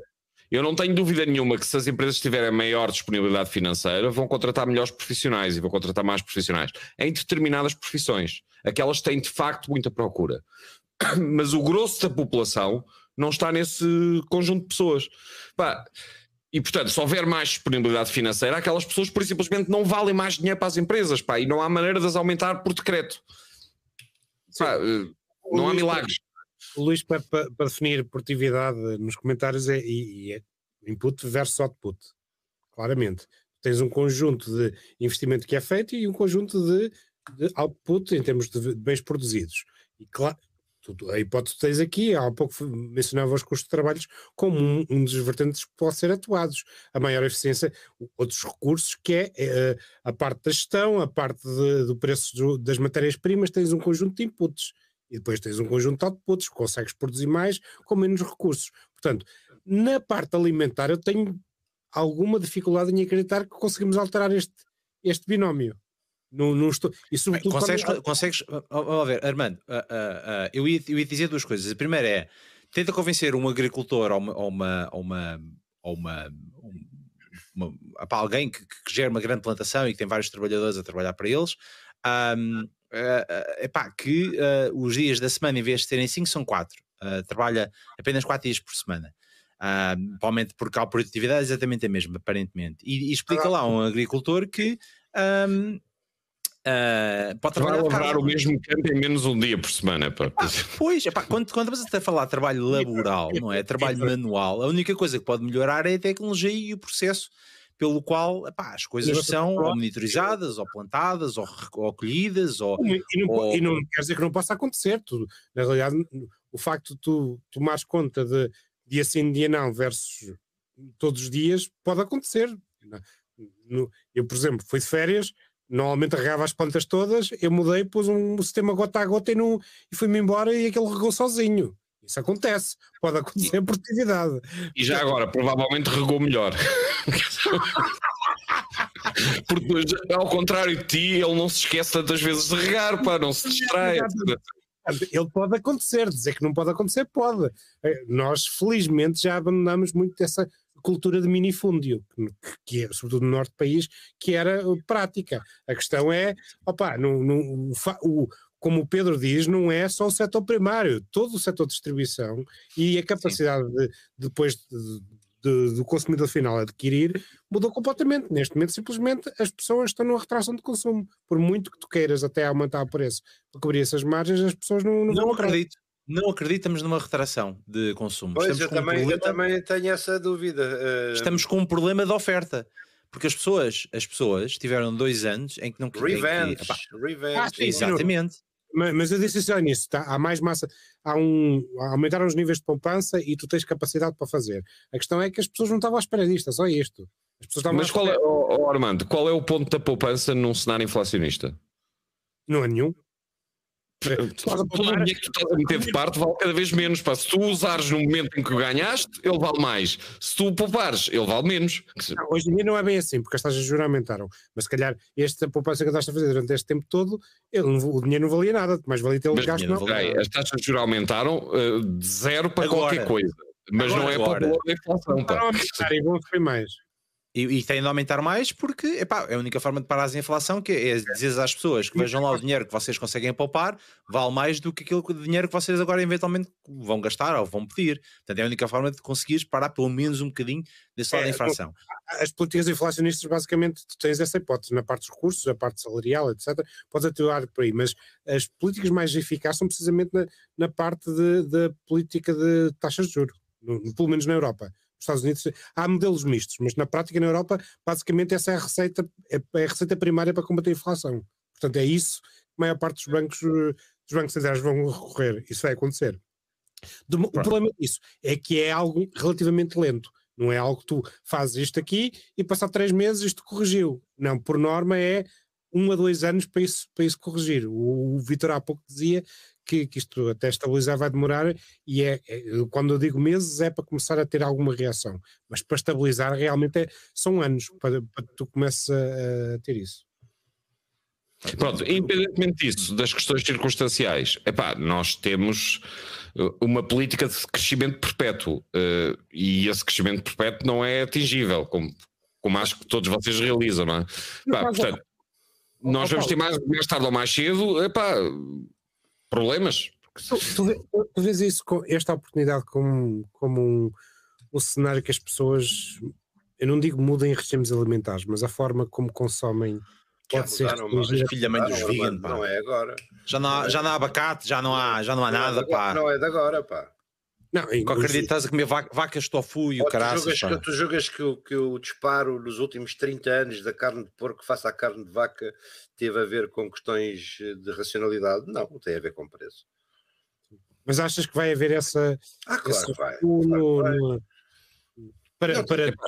Eu não tenho dúvida nenhuma que se as empresas tiverem maior disponibilidade financeira, vão contratar melhores profissionais e vão contratar mais profissionais em determinadas profissões. Aquelas têm de facto muita procura. Mas o grosso da população não está nesse conjunto de pessoas. Pá, e portanto, se houver mais disponibilidade financeira, aquelas pessoas por simplesmente não valem mais dinheiro para as empresas, pá, e não há maneira de as aumentar por decreto. Pá, eh, não há milagres. O Luís, para, para, definir produtividade nos comentários, é, e, é input versus output, claramente. Tens um conjunto de investimento que é feito e um conjunto de, de output em termos de bens produzidos. E claro, a hipótese que tens aqui, há pouco mencionava os custos de trabalhos como um, um dos vertentes que pode ser atuados. A maior eficiência, outros recursos, que é, é a parte da gestão, a parte de, do preço do, das matérias-primas, tens um conjunto de inputs. E depois tens um conjunto de outputs, consegues produzir mais com menos recursos. Portanto, na parte alimentar, eu tenho alguma dificuldade em acreditar que conseguimos alterar este, este binómio. Não, não estou. Isso Bem, consegues, quando... consegues. Vamos ver, Armando, uh, uh, uh, eu, ia, eu ia dizer duas coisas. A primeira é tenta convencer um agricultor ou uma, ou uma, ou uma, ou uma, uma, para alguém que, que, gera uma grande plantação e que tem vários trabalhadores a trabalhar para eles. Um, epá, que os dias da semana, em vez de serem 5, são 4. Uh, trabalha apenas 4 dias por semana. Uh, provavelmente porque a produtividade é exatamente a mesma, aparentemente. E, e explica lá a um agricultor que um, Uh, pode trabalhar Vai lavrar o mesmo campo em menos um dia por semana. Pá. Ah, pois, epá, quando, quando estamos a falar de trabalho laboral, não é? Trabalho manual, a única coisa que pode melhorar é a tecnologia e o processo pelo qual epá, as coisas são ou monitorizadas, ou plantadas, ou, ou colhidas, ou e, não, ou... e não quer dizer que não possa acontecer. Tu, na realidade, o facto de tu tomares conta de dia sim, dia não, versus todos os dias, pode acontecer. Eu, por exemplo, fui de férias Normalmente regava as plantas todas, eu mudei, pus um sistema gota a gota e, não, e fui-me embora e aquele regou sozinho. Isso acontece, pode acontecer por atividade. E já agora, provavelmente regou melhor. Porque ao contrário de ti, ele não se esquece tantas vezes de regar, pá, não se distrai. Ele pode acontecer, dizer que não pode acontecer, pode. Eh, nós, felizmente, já abandonamos muito dessa cultura de minifúndio, que é, sobretudo no norte do país, que era uh, prática. A questão é, opa, no, no, o, como o Pedro diz, não é só o setor primário, todo o setor de distribuição e a capacidade de, depois de, de, do consumidor final adquirir mudou completamente. Neste momento, simplesmente, as pessoas estão numa retração de consumo. Por muito que tu queiras até aumentar o preço para cobrir essas margens, as pessoas não, não, não acredito não acreditamos numa retração de consumo. Pois, eu também, um problema, eu também tenho essa dúvida. Uh... Estamos com um problema de oferta. Porque as pessoas, as pessoas tiveram dois anos em que não Revenge, que, epá, revenge. Ah, exatamente. Mas, mas eu disse isso ao início, tá? há mais massa, há um, aumentaram os níveis de poupança e tu tens capacidade para fazer. A questão é que as pessoas não estavam à espera disto, é só isto. As pessoas estavam Mas qual é, oh, oh, Armando, qual é o ponto da poupança num cenário inflacionista? Não é nenhum. Todo o dinheiro que tu estás a meter de parte vale cada vez menos. Pá. Se tu usares no momento em que o ganhaste, ele vale mais. Se tu o poupares, ele vale menos. Não, hoje em dia não é bem assim, porque as taxas de juros aumentaram. Mas se calhar esta poupança que andaste a fazer durante este tempo todo, ele não- o dinheiro não valia nada, mais valia ter Mas gasto não. não valia as taxas de juros aumentaram eh, de zero para Agora. qualquer coisa. Mas Agora, não é para agora. o valor da inflação. Não Pá. a aumentar e vão subir mais. E, e tem de aumentar mais porque epá, é a única forma de parar a inflação que é dizer às pessoas que vejam lá o dinheiro que vocês conseguem poupar vale mais do que aquele dinheiro que vocês agora eventualmente vão gastar ou vão pedir. Portanto, é a única forma de conseguires parar pelo menos um bocadinho desse lado É, da inflação. As políticas inflacionistas, basicamente, tu tens essa hipótese na parte dos recursos, a parte salarial, etc. Podes atuar por aí, mas as políticas mais eficazes são precisamente na, na parte da política de taxas de juros, no- pelo menos na Europa. Estados Unidos há modelos mistos, mas na prática na Europa, basicamente, essa é a receita, é, é a receita primária para combater a inflação. Portanto, é isso que a maior parte dos bancos, dos bancos centrais vão recorrer. Isso vai acontecer. Do- o problema disso é que é algo relativamente lento. Não é algo que tu fazes isto aqui e passar três meses isto corrigiu. Não, por norma é um a dois anos para isso, para isso corrigir. O, o Vitor há pouco dizia que, que isto até estabilizar vai demorar e é, é- quando eu digo meses é para começar a ter alguma reação. Mas para estabilizar realmente é- são anos para, para que tu comeces a, a ter isso. Pronto, independentemente disso, das questões circunstanciais, epá, nós temos uh, uma política de crescimento perpétuo uh, e esse crescimento perpétuo não é atingível, como, como acho que todos vocês realizam, não é? Pá, Mas, portanto, nós vamos ter mais, mais tarde ou mais cedo, epá, problemas. Tu, tu tu vês isso, esta oportunidade como, como um, um cenário que as pessoas, eu não digo mudem regimes alimentares, mas a forma como consomem pode ser da mãe dos vegan. Não é agora. Já não, há, já não há abacate, já não há, já não há Não é nada, de agora- pá. Não é de agora, pá. Não, e Qualquer os- dia estás a comer vaca- vacas tofu e o Ou tu, caraças, julgas que, tu julgas que, o, que o disparo nos últimos 30 anos da carne de porco face à carne de vaca teve a ver com questões de racionalidade? Não, tem a ver com preço. Mas achas que vai haver essa. Ah, claro esse que vai. claro vai. no- para, Não, para, epá,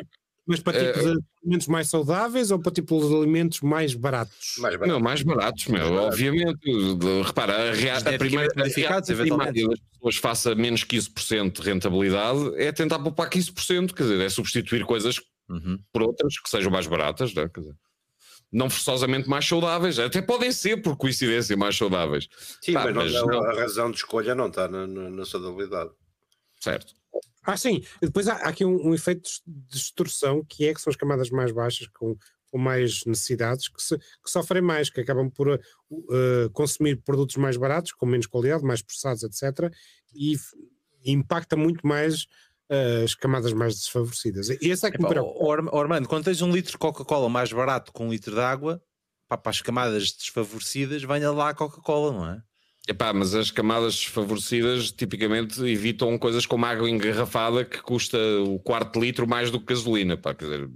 mas para eh, tipo de alimentos mais saudáveis ou para tipo de alimentos mais baratos? Mais barato. Não, mais baratos, meu, barato. obviamente. Repara, a, rea- a Geneticamente primeira a modificados, reação eventualmente. primária das pessoas faça menos 15% de rentabilidade é tentar poupar 15%, quer dizer, é substituir coisas Uhum. por outras que sejam mais baratas, não, é? Quer dizer, não forçosamente mais saudáveis, até podem ser por coincidência mais saudáveis, Sim, Pá, mas, mas não, não. a razão de escolha não está na, na, na saudabilidade. certo? Ah, sim. E depois há, há aqui um, um efeito de distorção que é que são as camadas mais baixas com, com mais necessidades que, se- que sofrem mais, que acabam por uh, consumir produtos mais baratos, com menos qualidade, mais processados, etc. E f- impacta muito mais uh, as camadas mais desfavorecidas. E Esse é que me Epá, preocupa. Armando, quando tens um litro de Coca-Cola mais barato com um litro de água, pá, para as camadas desfavorecidas, venha lá a Coca-Cola, não é? Epá, mas as camadas desfavorecidas tipicamente evitam coisas como água engarrafada que custa o quarto litro mais do que gasolina, pá, quer dizer,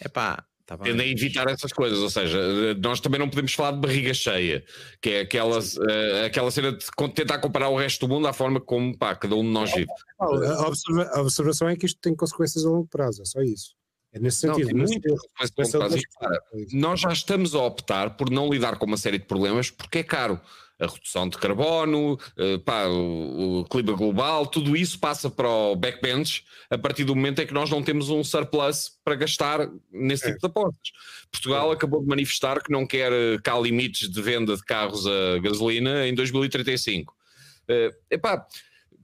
É pá, tá bem. tendem a evitar essas coisas, ou seja, nós também não podemos falar de barriga cheia, que é aquela, eh, aquela cena de tentar comparar o resto do mundo à forma como pá, cada um de nós vive. A, observa- a observação é que isto tem consequências a longo prazo, é só isso. É nesse Não, sentido. sentido. E, repara, Nós já estamos a optar por não lidar com uma série de problemas porque é caro. A redução de carbono, eh, pá, o, clima global, tudo isso passa para o backbench a partir do momento em que nós não temos um surplus para gastar nesse É. tipo de apostas. Portugal acabou de manifestar que não quer eh, cá limites de venda de carros a gasolina em 2035. Eh, epá,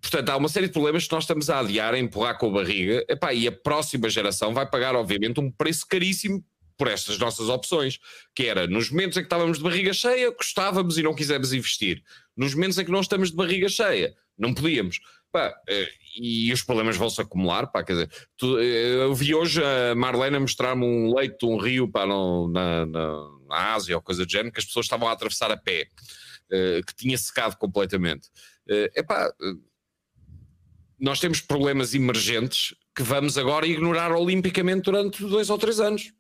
Portanto, há uma série de problemas que nós estamos a adiar, a empurrar com a barriga, epá, e a próxima geração vai pagar, obviamente, um preço caríssimo por estas nossas opções, que era nos momentos em que estávamos de barriga cheia, gostávamos e não quisemos investir. Nos momentos em que não estamos de barriga cheia, não podíamos. Pá, eh, e os problemas vão se acumular, pá, quer dizer, tu, eh, eu vi hoje a Marlena mostrar-me um leito um rio pá, no- na, na- na Ásia ou coisa do género, que as pessoas estavam a atravessar a pé, eh, que tinha secado completamente. Nós temos problemas emergentes que vamos agora ignorar olimpicamente durante dois ou três anos.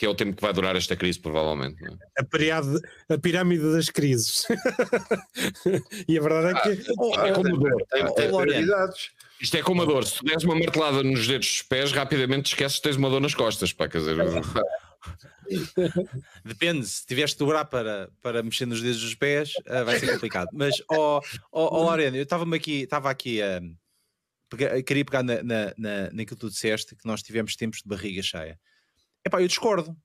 Que é o tempo que vai durar esta crise, provavelmente. É? A, pirâmide, a, pirâmide, das crises. e a verdade é que. Ah, é como dor. Tem, tem prioridades. Isto é como a dor. Se tu des uma martelada nos dedos dos pés, rapidamente te esqueces que tens uma dor nas costas. Pá, quer dizer. Depende, se tiveres de dobrar para, para mexer nos dedos dos pés, uh, vai ser complicado. Mas, ó oh, oh, oh, Lorena, eu estava aqui, estava aqui a. Uh, pegar, queria pegar na, na, na, naquilo que tu disseste, que nós tivemos tempos de barriga cheia. Epá, eu discordo.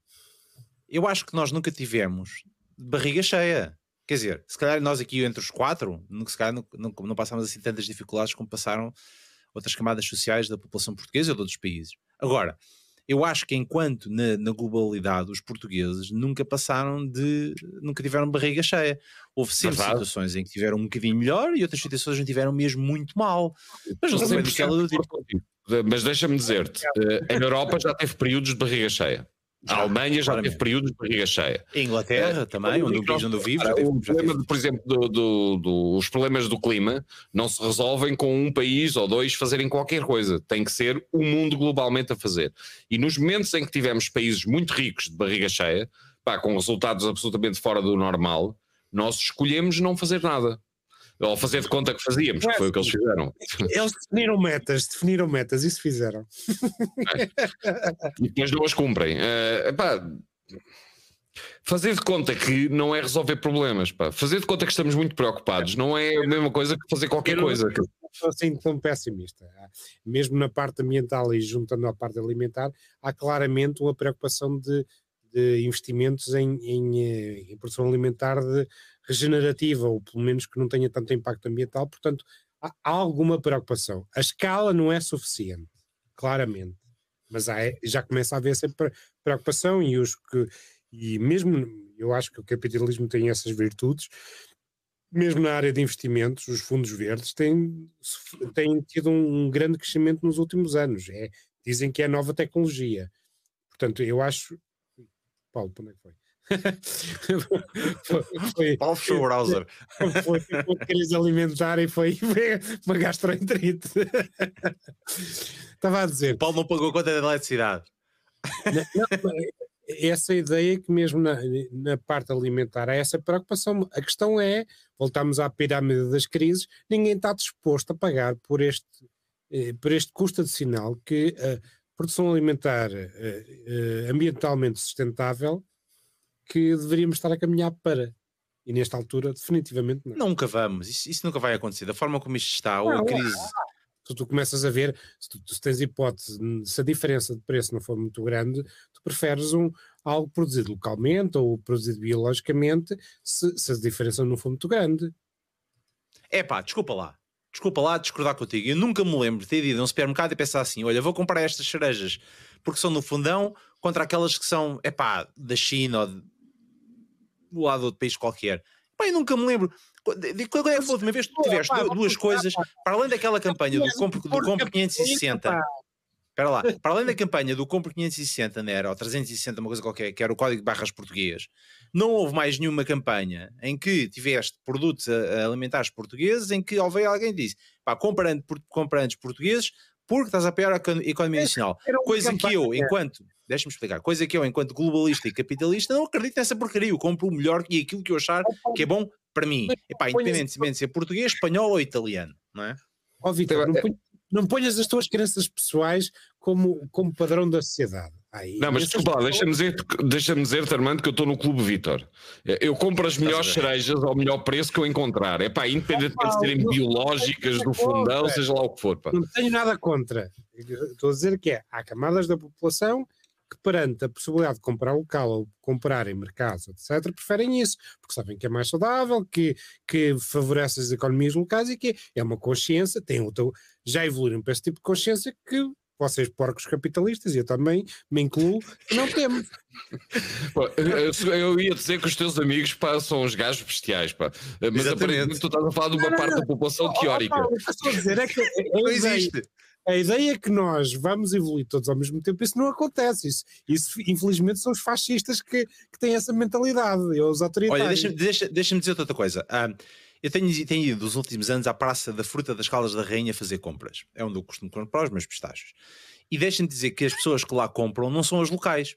Eu acho que nós nunca tivemos barriga cheia. Quer dizer, se calhar nós aqui entre os quatro, se calhar não, não, não passámos assim tantas dificuldades como passaram outras camadas sociais da população portuguesa ou de outros países. Agora, eu acho que enquanto na, na, globalidade os portugueses nunca passaram de, nunca tiveram barriga cheia. Houve sempre Verdade. situações em que tiveram um bocadinho melhor e outras situações em que tiveram mesmo muito mal. Mas não sei daquela do tipo. Mas deixa-me dizer-te, eh, a Europa já teve períodos de barriga cheia. Já, a Alemanha já teve períodos de barriga cheia. A Inglaterra é, também, onde, nós, onde teve, o problema, por exemplo, do, do, do, os problemas do clima não se resolvem com um país ou dois fazerem qualquer coisa. Tem que ser o mundo globalmente a fazer. E nos momentos em que tivemos países muito ricos de barriga cheia, pá, com resultados absolutamente fora do normal, nós escolhemos não fazer nada ou fazer de conta que fazíamos, que foi o que eles fizeram. Eles definiram metas, definiram metas, isso fizeram. E depois não as cumprem. Uh, epá, fazer de conta que não é resolver problemas, pá. fazer de conta que estamos muito preocupados não é a mesma coisa que fazer qualquer coisa. Não sou assim tão pessimista. Mesmo na parte ambiental e juntando à parte alimentar, há claramente uma preocupação de, de investimentos em, em, eh, em produção alimentar de regenerativa, ou pelo menos que não tenha tanto impacto ambiental, portanto, há, alguma preocupação. A escala não é suficiente, claramente, mas há, já começa a haver sempre preocupação e os que, e mesmo eu acho que o capitalismo tem essas virtudes, mesmo na área de investimentos, os fundos verdes têm, têm tido um grande crescimento nos últimos anos. É, dizem que é nova tecnologia. Portanto, eu acho. Paulo, para onde é que foi? foi, Paulo fechou o browser. Foi, foi crise alimentar e foi, foi uma gastroenterite. Estava a dizer. O Paulo não pagou conta da eletricidade. Não, não, essa ideia que mesmo na, na, parte alimentar há essa preocupação. A questão é, voltamos à pirâmide das crises, ninguém está disposto a pagar por este, eh, por este custo adicional que a produção alimentar eh, eh, ambientalmente sustentável que deveríamos estar a caminhar para. E nesta altura, definitivamente não. Nunca vamos, isso, isso nunca vai acontecer. Da forma como isto está, ou a crise. Se tu começas a ver, se, tu, se tens hipótese, se a diferença de preço não for muito grande, tu preferes um, algo produzido localmente ou produzido biologicamente, se, se a diferença não for muito grande. É pá, desculpa lá, desculpa lá discordar contigo. Eu nunca me lembro de ter ido a um supermercado e pensar assim: olha, vou comprar estas cerejas porque são no fundão contra aquelas que são, é pá, da China ou de, do lado de outro país qualquer. Pai, nunca me lembro. Qual é que foi a última vez que tu tiveste duas coisas, para além daquela campanha do Compre, do compre 560, espera lá, para além da campanha do Compre 560 na era, ou 360, uma coisa qualquer, que era o código de barras português, não houve mais nenhuma campanha em que tiveste produtos alimentares portugueses em que houve alguém que disse, pá, comprando, antes portugueses, porque estás a apoiar a economia nacional. Coisa que eu, enquanto deixa-me explicar. Coisa que eu, enquanto globalista e capitalista, não acredito nessa porcaria. Eu compro o melhor e aquilo que eu achar que é bom para mim. Epá, independentemente de ser português, espanhol ou italiano, não é? Ó, oh, Vitor, não, não ponhas as tuas crenças pessoais como, como padrão da sociedade. Aí, não, mas desculpa lá, deixa-me dizer, deixa dizer Armando, que eu estou no Clube Vitor. Eu compro as melhores cerejas ao melhor preço que eu encontrar. É pá, independentemente de serem biológicas, do fundão, seja lá o que for. Pá. Não tenho nada contra. Estou a dizer que é, há camadas da população que perante a possibilidade de comprar local ou comprar em mercados, etc., preferem isso, porque sabem que é mais saudável, que, que favorece as economias locais e que é uma consciência, tem outro, já evoluíram para esse tipo de consciência que vocês porcos capitalistas, e eu também me incluo, não temos. eu ia dizer que os teus amigos pá, são os gajos bestiais, pá. mas aparentemente tu estás a falar de uma parte da população teórica. o que estou a dizer é que não existe a ideia é que nós vamos evoluir todos ao mesmo tempo, isso não acontece. Isso, isso infelizmente, são os fascistas que, que têm essa mentalidade, e os autoritários. Olha, deixa-me deixa, deixa dizer outra coisa. Uh, eu tenho, tenho ido nos últimos anos à Praça da Fruta das Caldas da Rainha fazer compras. É onde eu costumo comprar os meus pistachos. E deixem-me dizer que as pessoas que lá compram não são as locais.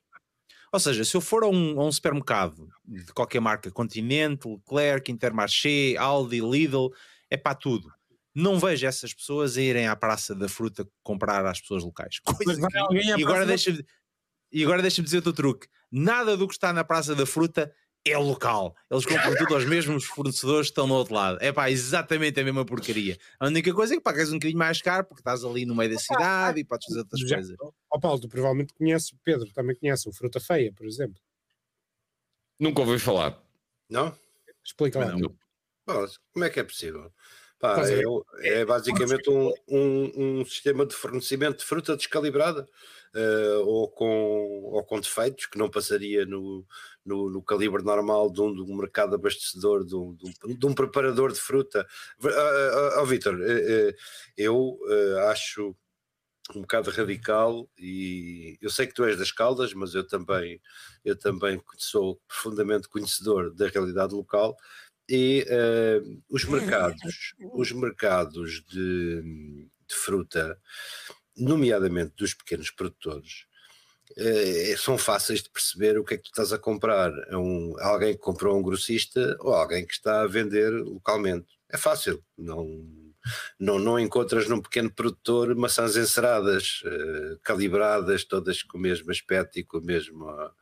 Ou seja, se eu for a um, a um supermercado de qualquer marca, Continente, Leclerc, Intermarché, Aldi, Lidl, é para tudo. Não vejo essas pessoas a irem à Praça da Fruta comprar às pessoas locais. Coisa que- e agora Praça da- deixa e agora deixa-me dizer o teu truque. Nada do que está na Praça da Fruta é local. Eles compram tudo aos mesmos fornecedores que estão no outro lado. É pá, exatamente a mesma porcaria. A única coisa é que pagas um bocadinho mais caro porque estás ali no meio da cidade e podes fazer outras Já- coisas. Ó Paulo, tu provavelmente conheces, Pedro também conhece o Fruta Feia, por exemplo. Nunca ouvi falar. Não? Explica lá. Não. Pô, como é que é possível? Pá, é. é, é basicamente um, um, um sistema de fornecimento de fruta descalibrada eh, ou, com, ou com defeitos que não passaria no, no, no calibre normal de um, de um mercado abastecedor, de um, de um- de um preparador de fruta. Ó oh, Vitor, eh, eh, eu eh, acho um bocado radical e eu sei que tu és das Caldas, mas eu também, eu também sou profundamente conhecedor da realidade local e eh, os mercados, os mercados de, de fruta, nomeadamente dos pequenos produtores, eh, são fáceis de perceber o que é que tu estás a comprar a um, alguém que comprou um grossista ou alguém que está a vender localmente. É fácil, não, não, não encontras num pequeno produtor maçãs enceradas, eh, calibradas, todas com o mesmo aspecto e com o mesmo. ah,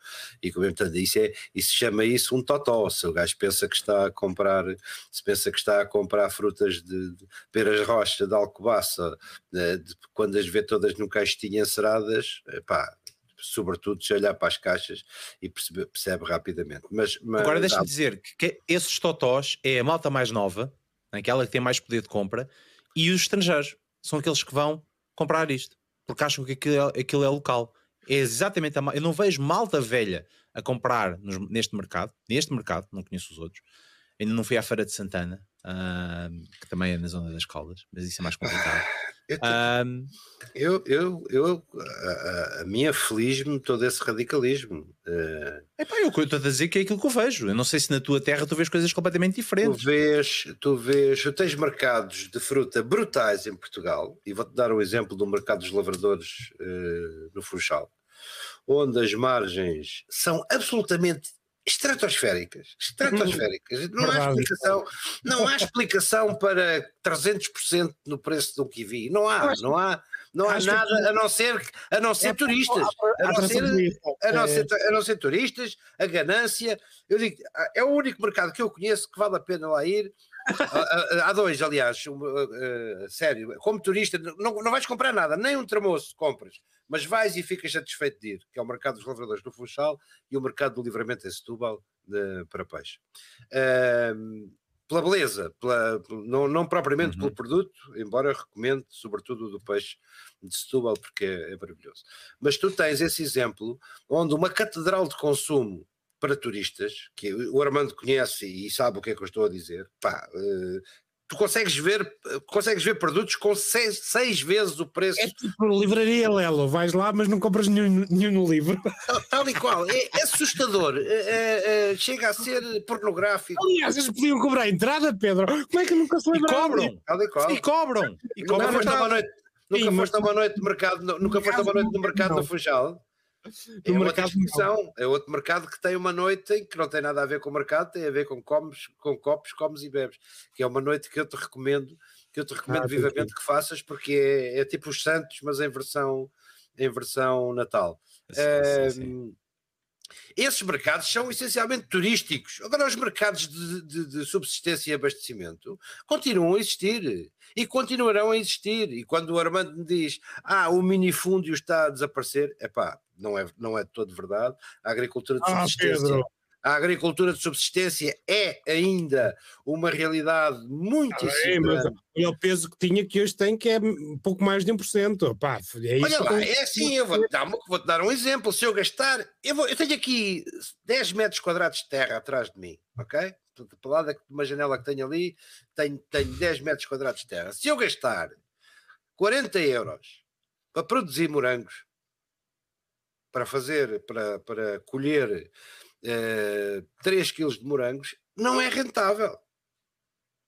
e com o mesmo portanto, isso, é, isso chama isso um totó. Se o gajo pensa que está a comprar, se pensa que está a comprar frutas de, de peras rocha, de alcobaça, eh, de- quando as vê todas num caixinho enceradas, pá, sobretudo se olhar para as caixas e percebe, percebe rapidamente. Mas, mas Agora deixa-me dizer que, que esses totós é a malta mais nova, aquela que tem mais poder de compra, e os estrangeiros são aqueles que vão comprar isto, porque acham que aquilo é, aquilo é local. É exatamente a. Eu não vejo malta velha a comprar nos- neste mercado, neste mercado, não conheço os outros. Ainda não fui à Feira de Santana, que também é na zona das Caldas, mas isso é mais complicado. eu, eu, eu, eu- a, a- a mim aflige-me todo esse radicalismo. Eh, epá, eu estou a dizer que é aquilo que eu vejo. Eu não sei se na tua terra tu vês coisas completamente Tu diferentes. vês, tu vês, tu tens mercados de fruta brutais em Portugal, e vou-te dar o exemplo do mercado dos lavradores eh, no Funchal, onde as margens são absolutamente estratosféricas, estratosféricas. Não há explicação, não há explicação para 300% no preço do kiwi. Não há, não há, não há nada a não ser a não ser turistas, a não ser a não, ser, a não ser turistas, a ganância. Eu digo, é o único mercado que eu conheço que vale a pena lá ir. Há- há, há dois, aliás, um, uh, uh, sério. Como turista, não, não vais comprar nada, nem um tramoço compras, mas vais e ficas satisfeito de ir, que é o mercado dos lavradores do Funchal e o mercado do livramento em Setúbal de- para peixe. Ahm, pela beleza, pela, não, não propriamente Uhum. pelo produto, embora recomendo, sobretudo o do peixe de Setúbal, porque é, é maravilhoso. Mas tu tens esse exemplo onde uma catedral de consumo para turistas, que o Armando conhece e sabe o que é que eu estou a dizer, pá, eh, tu consegues ver, consegues ver produtos com seis, seis vezes o preço, É tipo livraria Lelo, vais lá, mas não compras nenhum, nenhum no livro. tal, tal e qual, é, é assustador, eh, eh, eh, chega a ser pornográfico, Aliás, eles podiam cobrar a entrada, Pedro. Como é que nunca se E lembraram? cobram! tal e qual. E cobram! E Nunca cobram foste a uma metade. noite, nunca Sim, foste a uma noite de mercado, no- nunca foste uma noite de mercado Não. no Funchal. É No outra mercado é outro mercado que tem uma noite em que não tem nada a ver com o mercado, tem a ver com comes, com copos, comes e bebes, que é uma noite que eu te recomendo, que eu te recomendo Ah, vivamente que faças, porque é, é tipo os Santos, mas em versão, em versão Natal. Sim, sim, sim. Esses mercados são essencialmente turísticos. Agora, os mercados de, de- de subsistência e abastecimento continuam a existir e continuarão a existir. E quando o Armando me diz ah, o minifúndio está a desaparecer, epá, não é, não é todo verdade. A agricultura de Ah, subsistência. Pedro. A agricultura de subsistência é ainda uma realidade muito Ah, bem, mas olha o peso que tinha que hoje tem, que é pouco mais de 1%. Pá, é isso Olha lá, é assim, eu vou-te dar, vou dar um exemplo. Se eu gastar, eu, vou- eu tenho aqui 10 metros quadrados de terra atrás de mim, ok? Portanto, lá de uma janela que tenho ali, tenho, tenho 10 metros quadrados de terra. Se eu gastar 40 euros para produzir morangos, para fazer, para, para colher eh, 3 quilos de morangos, não é rentável.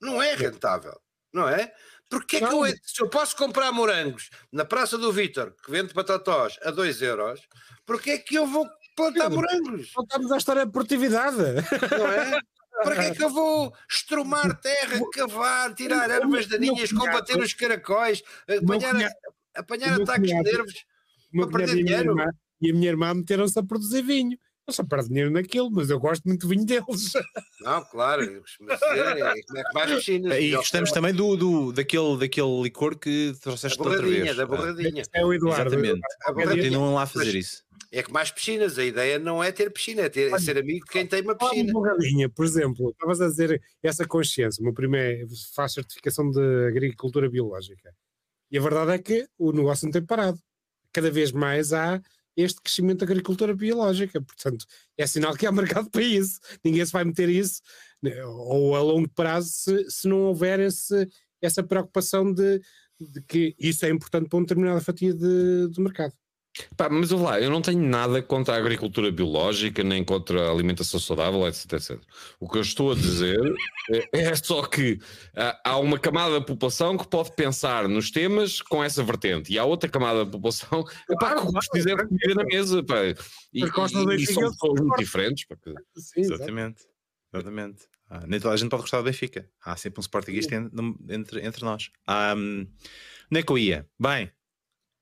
Não é rentável, não é? Porque é que eu, se eu posso comprar morangos na Praça do Vítor, que vende patatós a 2 euros, porque é que eu vou plantar morangos. Voltamos à história da produtividade. Não é? Para que é que eu vou estrumar terra, cavar, tirar ervas daninhas, combater os caracóis, apanhar, cunhado- apanhar meu ataques de nervos? Para perder cunhado e a minha dinheiro. irmã- E a minha irmã meteram-se a produzir vinho. Eu só perdo dinheiro naquilo, mas eu gosto muito do vinho deles. Não, claro, costumo dizer, é como é que mais piscinas. E gostamos também do, do, daquele, daquele licor que trouxeste outra borradinha, vez. da Ah, borradinha. É o Eduardo. Exatamente. Continuam lá a fazer Mas- isso. É que mais piscinas, a ideia não é ter piscina, é, ter, é ser amigo de quem tem uma piscina. uma borradinha, por exemplo, estavas a dizer essa consciência. O meu primo é, faz certificação de agricultura biológica. E a verdade é que o negócio não tem parado. Cada vez mais há este crescimento da agricultura biológica. Portanto, é sinal que há mercado para isso. Ninguém se vai meter isso, né, ou a longo prazo, se, se não houver esse, essa preocupação de, de que isso é importante para uma determinada fatia de, de mercado. Pá, mas ouve lá, eu não tenho nada contra a agricultura biológica, nem contra a alimentação saudável, etc, etc. O que eu estou a dizer é, é só que ah, há uma camada da população que pode pensar nos temas com essa vertente, e há outra camada da população que gosta de dizer comida na mesa. Pá. E, e- e são eu pessoas muito diferentes. pá, que- Sim. Exatamente. Exatamente. Ah, nem toda a gente pode gostar do Benfica. Há sempre um Sportingista en- entre, entre nós. Ah, onde é que eu ia? Bem,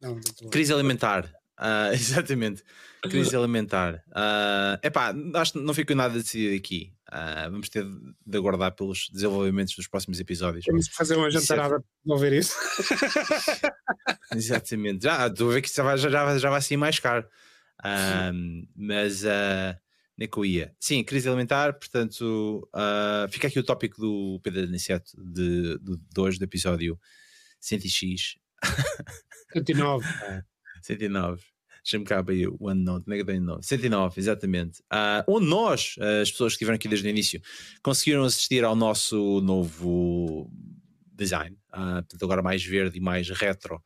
Não, não crise alimentar. Ah, exatamente. Crise alimentar. Ah, epá, acho que não ficou nada decidido aqui. Ah, vamos ter de aguardar pelos desenvolvimentos dos próximos episódios. Temos que fazer uma jantarada para resolver isso. Exatamente. Já estou a ver que isso já, vai- já, já, vai ser mais caro. Ah, mas onde é que eu ia? Sim, crise alimentar, portanto, fica aqui o tópico do Pedro Aniceto de, do, de hoje, do episódio 100x, 89. pá. 109. Deixa-me cá abrir o não, onde é que eu tenho nove? 109, exatamente. Ah, onde nós, as pessoas que estiveram aqui desde o início, conseguiram assistir ao nosso novo design, ah, portanto agora mais verde e mais retro.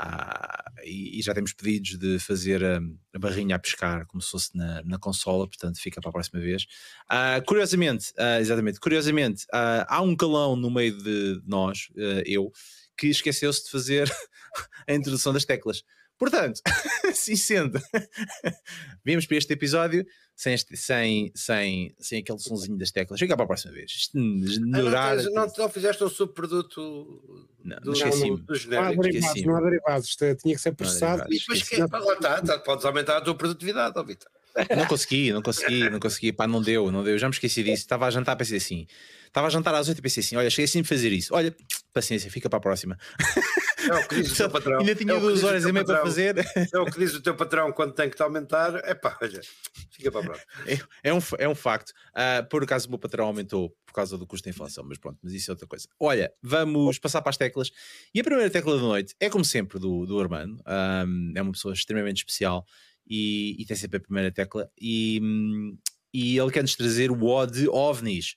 Ah, e, e já temos pedidos de fazer a, a barrinha a pescar como se fosse na, na consola, portanto fica para a próxima vez. Ah, curiosamente, ah, exatamente, curiosamente, ah, há um calão no meio de nós, ah, eu, que esqueceu-se de fazer a introdução das teclas. Portanto, assim sendo, vimos para este episódio sem, este- sem, sem, sem aquele sonzinho das teclas. Fica para a próxima vez. Isto Ah, não, não, não fizeste um subproduto Não, do, não do genérico. não há derivados. Isto Tinha que ser processado. E depois que esqueci. é, lá está, tá, podes aumentar a tua produtividade, ó Vitor. Não consegui, não consegui, não consegui. Pá, não deu, não deu. Já me esqueci disso. Estava a jantar, pensei assim. Estava a jantar às 8 e pensei assim: olha, cheguei assim de fazer isso. Olha, paciência, fica para a próxima. É o que diz o teu patrão. Ainda tinha É duas horas e meia para fazer. É o que diz o teu patrão quando tem que te aumentar. É pá, olha, fica para a próxima. É um, é um facto. Ah, por acaso o meu patrão aumentou por causa do custo da inflação, mas pronto, mas isso é outra coisa. Olha, vamos passar para as teclas. E a primeira tecla da noite é, como sempre, do, do Armando. Ahm, é uma pessoa extremamente especial e, e tem sempre a primeira tecla. E, hum, e ele quer-nos trazer o O de OVNIs.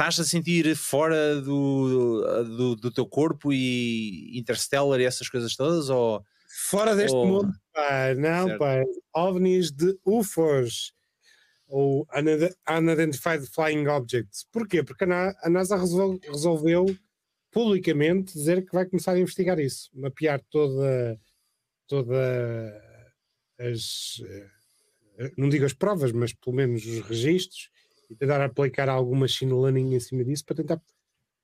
Estás a sentir fora do, do, do teu corpo e Interstellar e essas coisas todas? Ou Fora deste Oh. mundo, pá. Não, Certo. pá. OVNIs de UFOs. Ou Unid- Unidentified Flying Objects. Porquê? Porque a, Na- a NASA resol- resolveu publicamente dizer que vai começar a investigar isso. Mapear toda, toda as. eh, Não digo as provas, mas pelo menos os registros e tentar aplicar alguma machine learning em cima disso para tentar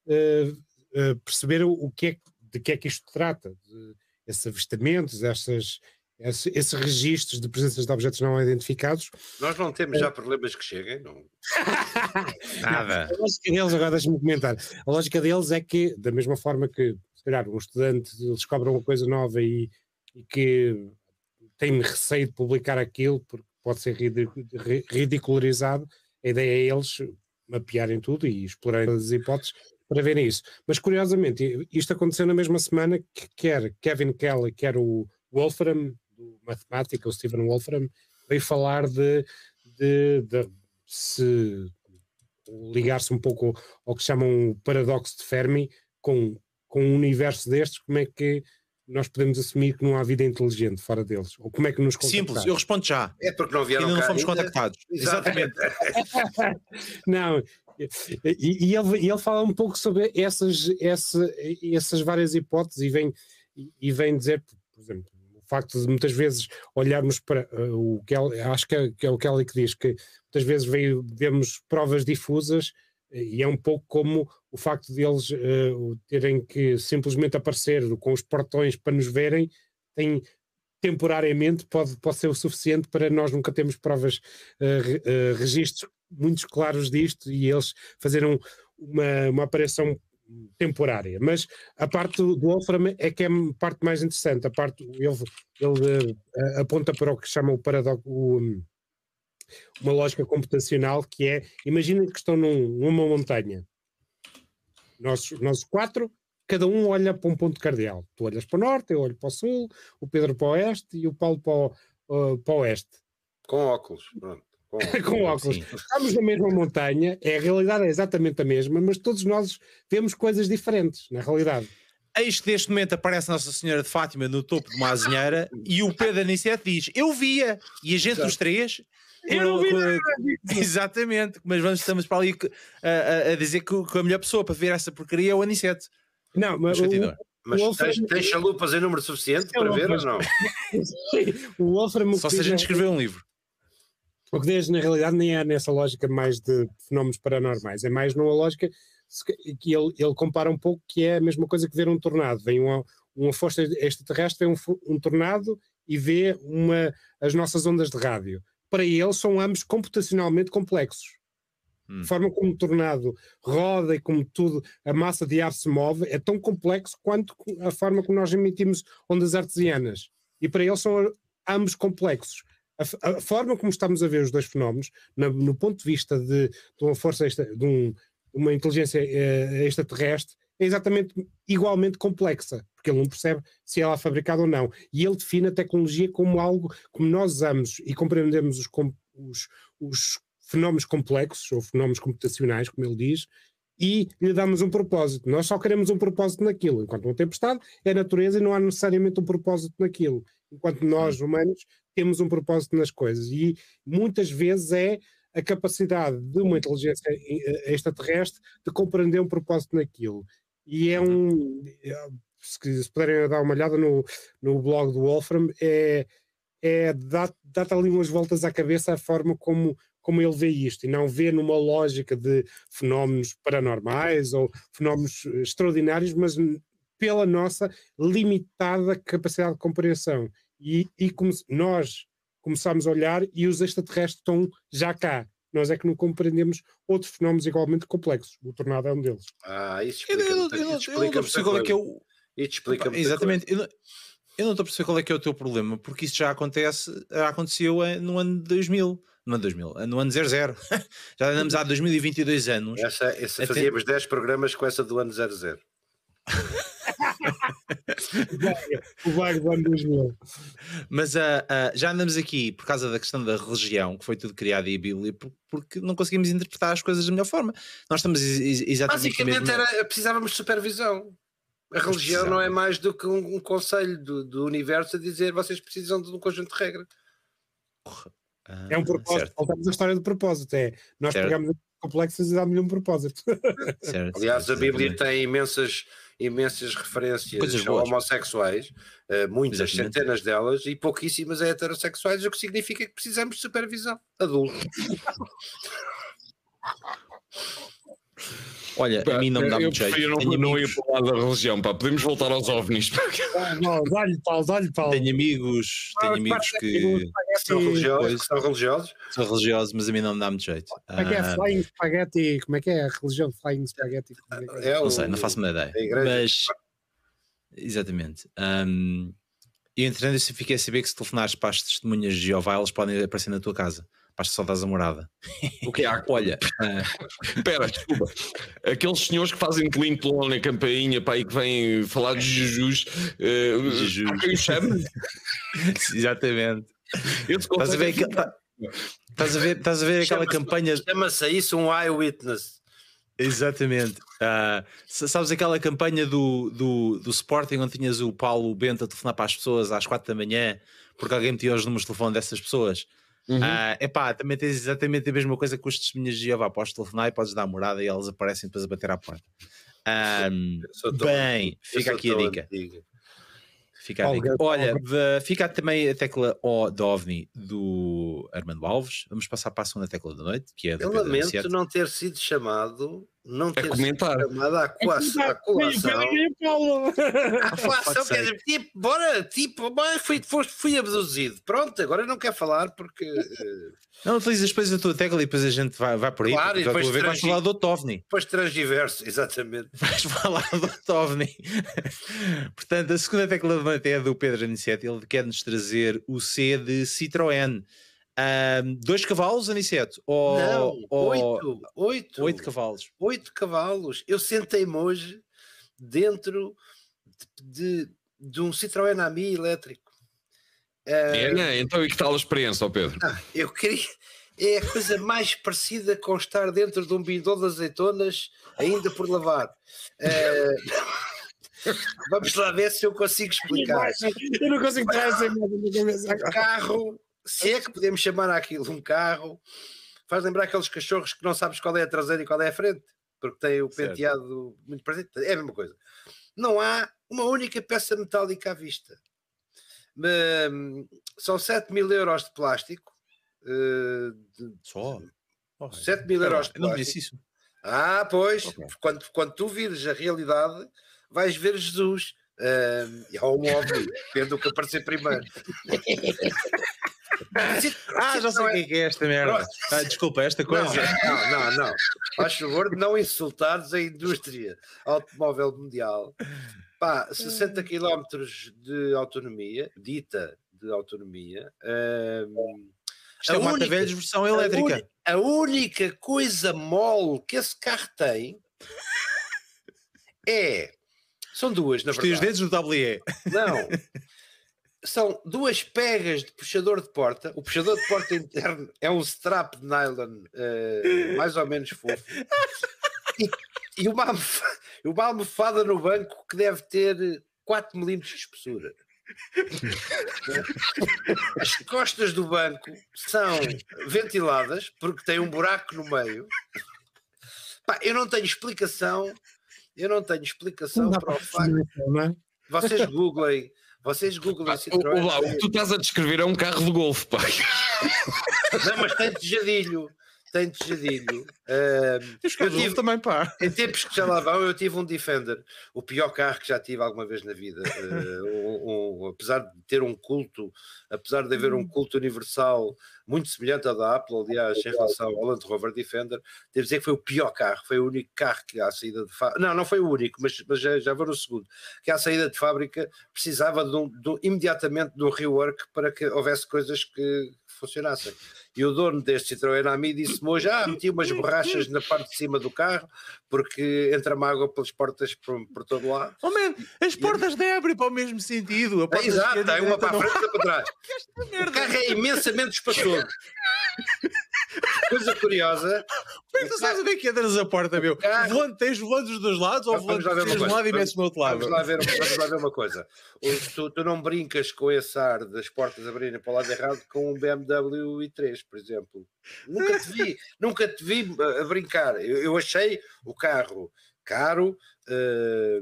eh, eh, perceber o, o que é, de que é que isto trata. De, esses avistamentos, essas, esse- esses registros de presenças de objetos não identificados. Nós não temos já problemas que cheguem, não. nada? A lógica deles, agora deixa-me comentar, a lógica deles é que, da mesma forma que, se calhar, um estudante descobre uma coisa nova e, e que tem receio de publicar aquilo porque pode ser ridicu- ri- ridicularizado, a ideia é eles mapearem tudo e explorarem as hipóteses para verem isso. Mas curiosamente, isto aconteceu na mesma semana que quer Kevin Kelly, quer o Wolfram, do matemática, o Stephen Wolfram, veio falar de, de, de se ligar-se um pouco ao, ao que chamam o paradoxo de Fermi, com, com um universo destes, como é que nós podemos assumir que não há vida inteligente fora deles? Ou como é que nos Simples, eu respondo já. É porque não vieram Ainda não fomos ainda. contactados. Exatamente. Não, e, e ele, e ele fala um pouco sobre essas, essa, essas várias hipóteses e vem, e, vem dizer, por exemplo, facto de muitas vezes olharmos para uh, o que acho que é, que é, o Kelly que diz que muitas vezes veio, vemos provas difusas e é um pouco como o facto de eles uh, terem que simplesmente aparecer com os portões para nos verem, tem temporariamente pode, pode ser o suficiente para nós nunca termos provas, uh, uh, registros muito claros disto e eles fazerem uma, uma aparição temporária. Mas a parte do, Wolfram é que é a parte mais interessante. A parte, ele, ele uh, aponta para o que chama o paradoxo, uma lógica computacional que é, imaginem que estão num, numa montanha. Nós, nós quatro cada um olha para um ponto cardeal. Tu olhas para o norte, eu olho para o sul, o Pedro para o oeste e o Paulo para o, uh, para o oeste. Com óculos, pronto. Com óculos. com óculos. Estamos na mesma montanha, é, a realidade é exatamente a mesma, mas todos nós vemos coisas diferentes, na realidade. Eis que neste momento aparece Nossa Senhora de Fátima no topo de uma azinheira e o Pedro Aniceto diz: Eu via, e a gente, Exato. os três, eu não vi nada. Exatamente, mas vamos, estamos para ali a, a, a dizer que, que, a melhor pessoa para ver essa porcaria é o Aniceto. Não, mas. O, mas Wolfram... tens, tens chalupas em número suficiente para ver ou não? o Wolfram Só se a gente escrever um livro. O que diz, na realidade, nem é nessa lógica mais de fenómenos paranormais, é mais numa lógica que ele, ele compara um pouco que é a mesma coisa que ver um tornado. Vem uma, uma força extraterrestre, vê um, um tornado e vê uma, as nossas ondas de rádio. Para ele, são ambos computacionalmente complexos. Hum. A forma como o tornado roda e como tudo, a massa de ar se move, é tão complexo quanto a forma como nós emitimos ondas artesianas. E para ele são ambos complexos. A, a forma como estamos a ver os dois fenómenos, no, no ponto de vista de, de uma força, extra, de um, uma inteligência eh, extraterrestre, é exatamente igualmente complexa, porque ele não percebe se ela é fabricada ou não. E ele define a tecnologia como algo como nós usamos e compreendemos os, os, os fenómenos complexos ou fenómenos computacionais, como ele diz, e lhe damos um propósito. Nós só queremos um propósito naquilo. Enquanto uma tempestade é natureza e não há necessariamente um propósito naquilo. Enquanto nós, humanos, temos um propósito nas coisas. E muitas vezes é a capacidade de uma inteligência eh, extraterrestre de compreender um propósito naquilo. E é um. Se, se puderem dar uma olhada no, no blog do Wolfram, é, é dá-te ali umas voltas à cabeça a forma como como ele vê isto e não vê numa lógica de fenómenos paranormais ou fenómenos extraordinários, mas pela nossa limitada capacidade de compreensão. E, e como nós começamos a olhar e os extraterrestres estão já cá. Nós é que não compreendemos outros fenómenos igualmente complexos. O tornado é um deles. Ah, isso explica. Eu, eu, eu, eu não perceber qual é que é o. Isso explica Exatamente. Eu não, eu não estou a perceber qual é que é o teu problema, porque isso já acontece, já aconteceu no ano 2000 no ano 2000, no ano 00. Já andamos há 2022 anos. Essa, essa fazíamos 10 programas com essa do ano 00. o vago do ano 2000. Mas uh, uh, já andamos aqui por causa da questão da religião, que foi tudo criado em Bíblia, porque não conseguimos interpretar as coisas da melhor forma. Nós estamos exatamente. Basicamente mesmo... era, precisávamos de supervisão. A religião não é mais do que um, um conselho do, do universo a dizer vocês precisam de um conjunto de regras. Ah, é um propósito. Certo. Voltamos à história do propósito. É nós certo. pegamos complexos e damos-lhe um propósito. Certo, Aliás, a Bíblia exatamente. tem imensas, imensas referências homossexuais, uh, muitas, exatamente. centenas delas, e pouquíssimas heterossexuais, o que significa que precisamos de supervisão adulta. Olha, pá, a mim não me dá muito jeito. Eu não, não ia falar da religião, pá. Podemos voltar aos ovnis. Dá-lhe pau, dá-lhe pau. Tenho amigos, tenho amigos que são religiosos, são religiosos. São religiosos, mas a mim não me dá muito jeito. Como é que é ah, Flying Spaghetti? Como é que é a religião de Flying Spaghetti? É, é? não sei, não faço uma ideia. Mas, exatamente. Um, e entretanto, eu fiquei a saber que se telefonares para as testemunhas de Jeová, elas podem aparecer na tua casa para só das a morada. O que é? Olha, espera, uh... desculpa. Aqueles senhores que fazem tlim na campainha para aí que vêm falar de Jesus, uh, Jesus. quem chama? Exatamente. Estás a ver, estás a ver, estás a ver aquela campanha. Chama-se isso um eyewitness. Exatamente. Uh, sabes aquela campanha do, do, do Sporting onde tinhas o Paulo Bento a telefonar para as pessoas às quatro da manhã porque alguém metia os números de telefone dessas pessoas? Uhum. Uh, epá, também tens exatamente a mesma coisa com as testemunhas de Jeová. Podes telefonar e podes dar a morada e elas aparecem depois a bater à porta. Um, bem, fica aqui a dica. Antigo. Fica a dica. Olha, fica também a tecla O da OVNI do Armando Alves. Vamos passar para a segunda tecla da noite, que é Eu lamento não ter sido chamado não ter comentar. chamado à coação. À coação, à coação quer dizer, tipo, bora, tipo, fui, fui, fui abduzido. Pronto, agora não quer falar porque. eh, Não utilizas depois a tua tecla e depois a gente vai, vai por aí. Claro, e depois ver vais falar do Tovni. Depois transgiverso, exatamente. Vais falar do Tovni. Portanto, a segunda tecla da noite é do Pedro Aniceto. Ele quer-nos trazer o C de Citroën. Ahm, dois cavalos, Aniceto? Ou, não, ou oito, oito, oito cavalos? oito cavalos. Eu sentei-me hoje dentro de, de, de um Citroën Ami elétrico. Eh, É? Então, e que tal a experiência, Pedro? Ah, eu queria. É a coisa mais parecida com estar dentro de um bidão de azeitonas, ainda por lavar. Eh, Vamos lá ver se eu consigo explicar. Eu não consigo tirar essa imagem da cabeça Um carro, se é que podemos chamar aquilo um carro, faz lembrar aqueles cachorros que não sabes qual é a traseira e qual é a frente, porque tem o Certo. penteado muito presente. É a mesma coisa. Não há uma única peça metálica à vista. Hum, São 7 mil euros de plástico. eh, Só? 7 mil euros de Não plástico. disse isso. Ah, pois, Ok. quando, quando tu vires a realidade, vais ver Jesus. E há um óbvio, depende do que aparecer primeiro. Ah, já sei o que é que é esta merda. Pronto. Ah, desculpa, esta coisa. não, não, não. Faz favor de não insultares a indústria automóvel mundial. Pá, 60 km de autonomia, dita de autonomia. hum, Isto é a uma única- velhos versão a elétrica. uni- A única coisa mole que esse carro tem é. São duas, na os verdade. dedos do WE. Não. São duas pegas de puxador de porta. O puxador de porta interno é um strap de nylon eh, mais ou menos fofo. E, e uma, almofa- e uma almofada no banco que deve ter 4 milímetros de espessura. As costas do banco são ventiladas porque tem um buraco no meio. Pá, eu não tenho explicação. Eu não tenho explicação Não para o facto. é? Vocês googlem, vocês googlem Ah, o, Citroën. o, o que tu estás a descrever é um carro de golfe, pá. Não, mas tem tejadilho. Tem tejadilho. Os eu tive, também, pá. em tempos que já lá vão, eu tive um Defender, o pior carro que já tive alguma vez na vida. Eh, um- um- apesar de ter um culto, apesar de haver um culto universal muito semelhante ao da Apple, aliás, em relação ao Land Rover Defender, devo dizer que foi o pior carro, foi o único carro que à saída de fábrica, não, não foi o único, mas, mas já, já vou no segundo, que à saída de fábrica precisava de um- de imediatamente de um rework para que houvesse coisas que funcionassem. E o dono deste Citroën Ami disse-me hoje: Ah, meti umas borrachas na parte de cima do carro porque entra-me água pelas portas por, por todo lado. Oh, man, as portas devem abrir para o mesmo sentido. É, exato, e tem uma para a frente e outra para trás. O carro é imensamente espaçoso. Coisa curiosa. Como é que tu sabes onde é que entras a porta, meu? carro- Volante, tens volantes dos dois lados ou tens de um lado e metes do outro lado? Vamos lá ver, vamos lá ver uma coisa. Tu, tu não brincas com esse ar das portas abrirem para o lado errado com um BMW i3, por exemplo. Nunca te vi, nunca te vi a, a brincar. Eu, eu achei o carro caro, eh,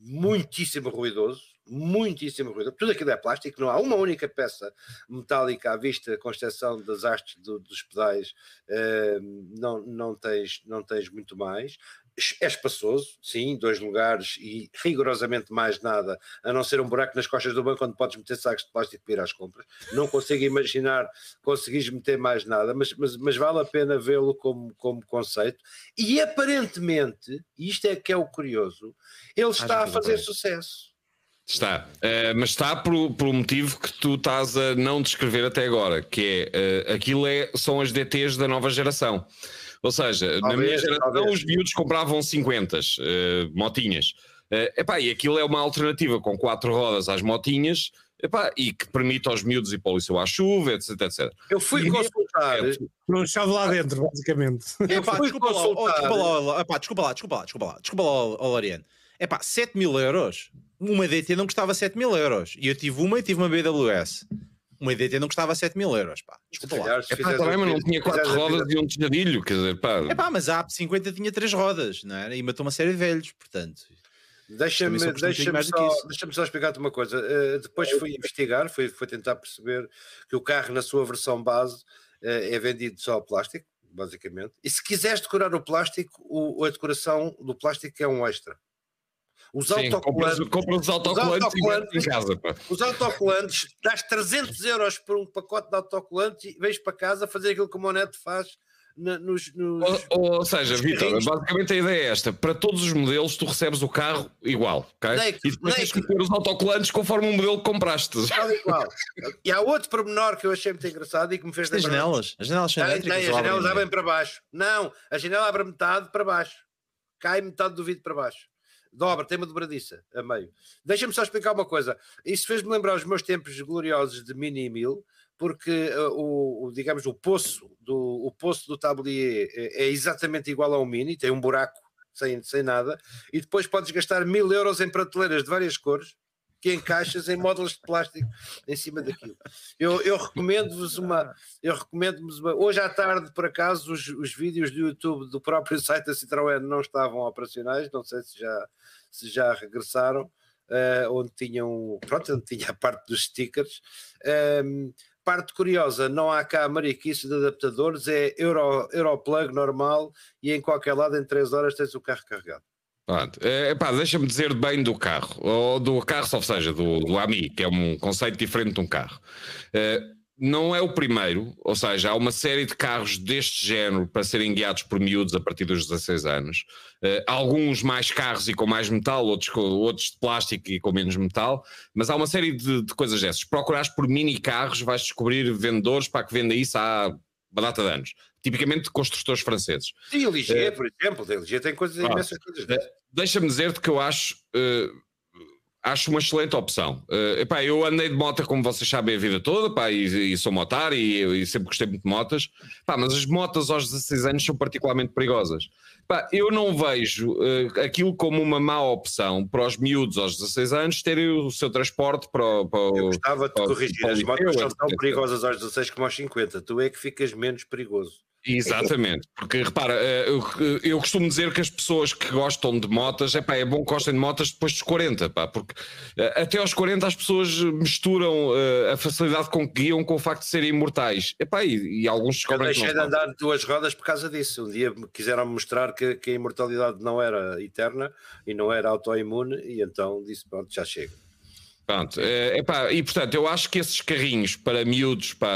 muitíssimo ruidoso. Muitíssimo ruidoso. Tudo aquilo é plástico, não há uma única peça metálica à vista, com exceção das hastes do- dos pedais, eh, não, não, tens, não tens muito mais é espaçoso, sim, dois lugares e rigorosamente mais nada, a não ser um buraco nas costas do banco onde podes meter sacos de plástico para ir às compras. Não consigo imaginar conseguires meter mais nada, mas, mas, mas vale a pena vê-lo como, como conceito. E aparentemente, e isto é que é o curioso, ele está a que fazer sucesso. Está, Eh, mas está por, por um motivo que tu estás a não descrever até agora, que é eh, aquilo é, são as DTs da nova geração. Ou seja, na Talvez, minha geração talvez. os miúdos compravam 50 eh, motinhas. Eh, epá, e aquilo é uma alternativa com quatro rodas às motinhas epá, e que permite aos miúdos ir para o liceu à chuva, etc, etc. Eu fui E- consultar, Não chave lá dentro, basicamente. eu Epá, fui desculpa, lá, oh, consultar. desculpa lá, oh, epá, desculpa lá, desculpa lá, desculpa lá, desculpa lá, oh, oh, Loriano. Epá, 7 mil euros. Uma DT não custava 7 mil euros. E eu tive uma e tive uma BWS. Uma DT não custava 7 mil euros, pá. Desculpa lá. bem, um mas não vídeo- tinha quatro fizeres a rodas vida- e um tejadilho, quer dizer, pá. Epá, mas a AP50 tinha 3 rodas, não era? E matou uma série de velhos, portanto. Deixa-me só deixa só, deixa só explicar-te uma coisa. Uh, depois fui investigar, fui, fui tentar perceber que o carro, na sua versão base, uh, é vendido só a plástico, basicamente. E se quiseres decorar o plástico, o, a decoração do plástico é um extra. Os Sim, compras, autocolantes, compras os autocolantes e em autocolantes- casa. Pá. os autocolantes, dás 300 euros por um pacote de autocolantes e vais para casa fazer aquilo que o Moneto faz nos, nos- Ou, ou seja, Os Vitor, basicamente a ideia é esta: para todos os modelos, tu recebes o carro igual, ok? Que- e depois tens que pôr os autocolantes conforme o modelo que compraste. Tal e. E há outro pormenor que eu achei muito engraçado e que me fez Tem lembrar- janelas. As janelas são Tem, elétricas. tem, as janelas abrem abrem para baixo. Não, a janela abre metade para baixo. Cai metade do vidro para baixo. Dobra, tem uma dobradiça a meio. Deixa-me só explicar uma coisa. Isso fez-me lembrar os meus tempos gloriosos de Mini Mil, porque uh, o, o, digamos, o poço do, o poço do tablier é, é exatamente igual ao Mini, tem um buraco sem, sem nada, e depois podes gastar mil euros em prateleiras de várias cores que encaixas em módulos de plástico em cima daquilo. Eu, eu recomendo-vos uma, eu recomendo-vos uma. Hoje à tarde, por acaso, os, os vídeos do YouTube do próprio site da Citroën não estavam operacionais, não sei se já, se já regressaram, eh, onde tinham, pronto, onde tinha a parte dos stickers. Ehm, parte curiosa, não há cá mariquice de adaptadores, é Euro, Europlug normal e em qualquer lado em 3 horas tens o carro carregado. Pronto. É, pá, deixa-me dizer bem do carro, ou do carro, ou seja, do, do AMI, que é um conceito diferente de um carro. Eh, não é o primeiro, ou seja, há uma série de carros deste género para serem guiados por miúdos a partir dos 16 anos. Eh, alguns mais carros e com mais metal, outros, com, outros de plástico e com menos metal, mas há uma série de, de coisas dessas. Procurares por mini carros, vais descobrir vendedores para que vendem isso há uma data de anos. Tipicamente de construtores franceses. O Ligier, É. por exemplo, o Ligier tem coisas imensas coisas dessas. Deixa-me dizer-te que eu acho, eh, acho uma excelente opção. Eh, epá, eu andei de moto, como vocês sabem, a vida toda, pá, e, e sou motar e, e sempre gostei muito de motas, pá, mas as motas aos 16 anos são particularmente perigosas. Pá, eu não vejo eh, aquilo como uma má opção para os miúdos aos 16 anos terem o seu transporte para, o- para Eu gostava de corrigir, as liceu, são tão perigosas aos 16 como aos 50, tu é que ficas menos perigoso. Exatamente, porque repara, eh, eu, eu costumo dizer que as pessoas que gostam de motas, epá, é bom que gostem de motas depois dos 40, pá, porque eh, até aos 40 as pessoas misturam eh, a facilidade com que guiam com o facto de serem imortais. Epá, e, e alguns Eu descobrem que deixei de andar duas rodas por causa disso. Um dia quiseram mostrar que, que a imortalidade não era eterna e não era autoimune, e então disse: Pronto, já chega. Pronto, eh, epá, e portanto eu acho que esses carrinhos para miúdos pá,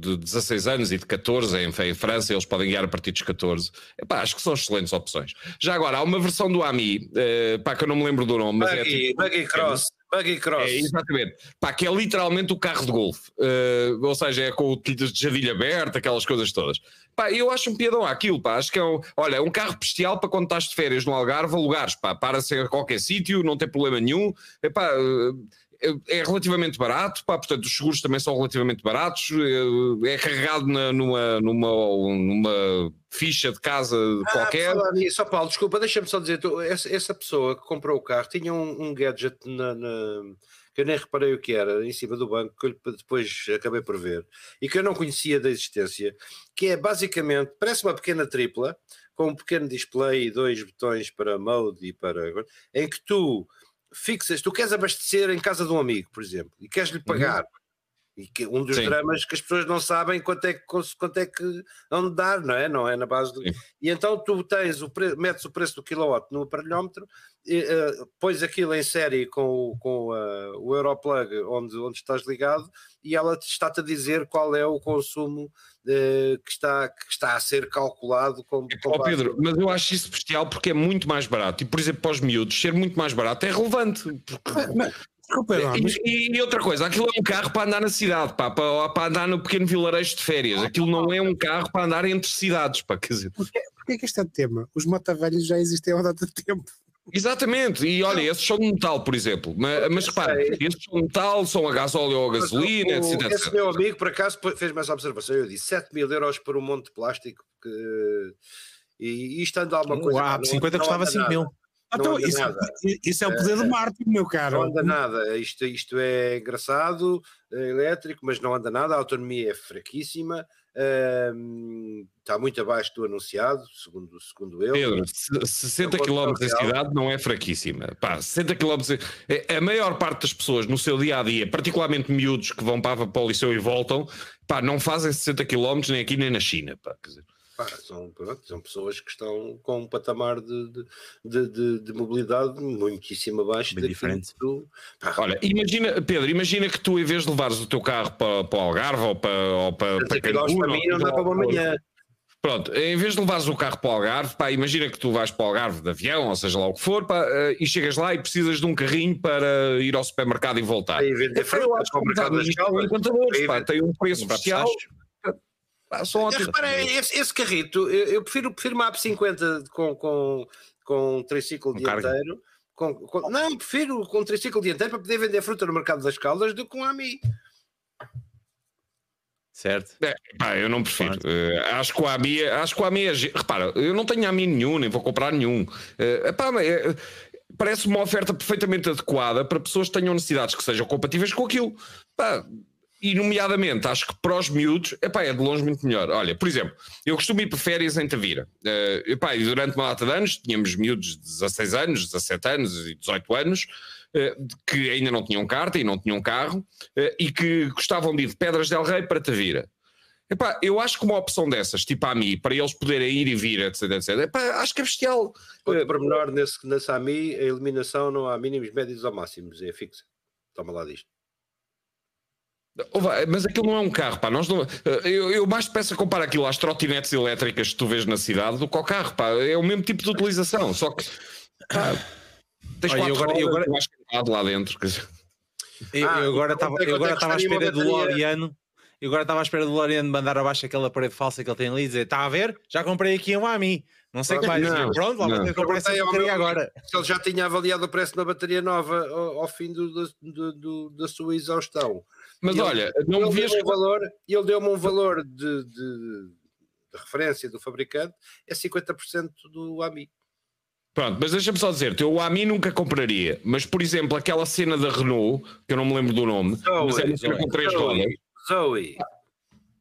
de 16 anos e de 14, em, em França eles podem guiar a partir dos 14, epá, acho que são excelentes opções. Já agora, há uma versão do AMI, eh, pá, que eu não me lembro do nome, mas é Buggy, tipo- buggy cross, buggy cross. É, exatamente. Pá, que é literalmente o carro de golfe. Eh, ou seja, é com o de jardilho aberto, aquelas coisas todas. Pá, eu acho um piadão àquilo, pá. Acho que é um, olha, é um carro bestial para quando estás de férias no Algarve, alugares, pá. Para-se a qualquer sítio, não tem problema nenhum. Epá, eh, é relativamente barato, pá, portanto os seguros também são relativamente baratos, eh, é carregado na- numa, numa, numa ficha de casa Ah, qualquer. por falar nisso, ó Paulo, desculpa, deixa-me só dizer, tu, essa, essa pessoa que comprou o carro tinha um, um gadget na, na- que eu nem reparei o que era, em cima do banco, que eu depois acabei por ver, e que eu não conhecia da existência, que é basicamente, parece uma pequena tripla, com um pequeno display e dois botões para mode e para... em que tu fixas, tu queres abastecer em casa de um amigo, por exemplo, e queres-lhe pagar, e que um dos Sim. dramas que as pessoas não sabem quanto é que, quanto é que vão dar, não é? Não é na base do... E então tu tens o pre... metes o preço do kilowatt no aparelhómetro, e, eh, pões aquilo em série com, o- com eh, o Europlug onde, onde estás ligado e ela te- está-te a dizer qual é o consumo eh, que, está, que está a ser calculado com, com Ó base- Pedro, mas eu acho isso bestial porque é muito mais barato. E, por exemplo, para os miúdos, ser muito mais barato é relevante. Porque Desculpa lá, mas E, e outra coisa, aquilo é um carro para andar na cidade, pá, para, para andar no pequeno vilarejo de férias. Aquilo não é um carro para andar entre cidades, pá, quer dizer. porquê, porquê é que este é o tema? Os motavelhos já existem há uma data de tempo. Exatamente, e olha, esses são de metal, por exemplo. Mas, mas repara, sei. esses são de metal, são a gasóleo ou a gasolina, o- etc. Esse meu amigo, por acaso, fez mais observação. Eu disse 7 mil euros por um monte de plástico. Que, e isto anda alguma coisa. Não- 50 não custava anda 5 nada. mil. não Então, isso, isso é o poder de Marte, meu caro. Não anda nada. Isto, isto é engraçado, é elétrico, mas não anda nada. A autonomia é fraquíssima. Está muito abaixo do anunciado, segundo, segundo ele. Pedro, se- 60 Eu vou km em cidade não é fraquíssima. Pá, 60 km. é- A maior parte das pessoas no seu dia a dia, particularmente miúdos que vão para, para o liceu e voltam, pá, não fazem 60 km nem aqui nem na China. Pá, quer dizer. Pá, são, pronto, são pessoas que estão com um patamar de, de, de, de- de mobilidade muitíssimo abaixo Bem diferente. do- pá, Olha, imagina, Pedro, imagina que tu, em vez de levares o teu carro para, para o Algarve ou para, ou para, 60 para Cancún, para mim não dá para uma manhã. Pronto, em vez de levares o carro para o Algarve, pá, imagina que tu vais para o Algarve de avião, ou seja lá o que for, pá, eh, e chegas lá e precisas de um carrinho para ir ao supermercado e voltar. Aí vender Epá, eu acho frutas para o mercado das vende- tem um preço especial. Pá. Repara, esse, esse carrito, eu, eu prefiro, prefiro uma AP50 com, com, com um triciclo carga. dianteiro. Com, com- não, prefiro com um triciclo dianteiro para poder vender fruta no mercado das caldas do que um AMI. Certo? É, pá, eu não prefiro. Eh, acho que o AMI, é- acho que o AMI é. Repara, eu não tenho AMI nenhum, nem vou comprar nenhum. Eh, epá, mas, eh, parece uma oferta perfeitamente adequada para pessoas que tenham necessidades que sejam compatíveis com aquilo. Pá, e, nomeadamente, acho que para os miúdos, epá, é de longe muito melhor. Olha, por exemplo, eu costumo ir para férias em Tavira. Eh, epá, e durante uma data de anos, tínhamos miúdos de 16 anos, 17 anos e 18 anos, eh, que ainda não tinham carta e não tinham carro, eh, e que gostavam de ir de Pedras del Rei para Tavira. Epá, eu acho que uma opção dessas, tipo a mim, para eles poderem ir e vir, etc, etc, epá, acho que é bestial. Outro Eh, pormenor nesse, nesse AMI, a eliminação não há mínimos, médios ou máximos, é fixa. Toma lá disto. Oh, Mas aquilo não é um carro, pá. Nós não, eh, eu, eu mais depressa comparo aquilo às trotinetes elétricas que tu vês na cidade do que ao carro, pá. É o mesmo tipo de utilização, só que pá, tens Olha, quatro eu agora- rodas, eu agora- tu acho que há de lá dentro. Eu, Ah, eu agora então estava estava à espera do bateria? Loriano. Eu agora estava à espera do Loriano mandar abaixo aquela parede falsa que ele tem ali e dizer: Está a ver? Já comprei aqui um AMI. Não sei o que mais. Não, Pronto, lá vou não. ter que comprar essa meu agora. Se ele já tinha avaliado o preço da bateria nova ao, ao fim do, do- do- do- da sua exaustão. Mas ele- olha, não ele vias deu-me um valor, ele deu-me um valor de, de- de referência do fabricante, é 50% do AMI. Pronto, mas deixa-me só dizer-te, eu a mim nunca compraria, mas por exemplo, aquela cena da Renault, que eu não me lembro do nome, mas é uma cena com três rodas. Zoe, Zoe.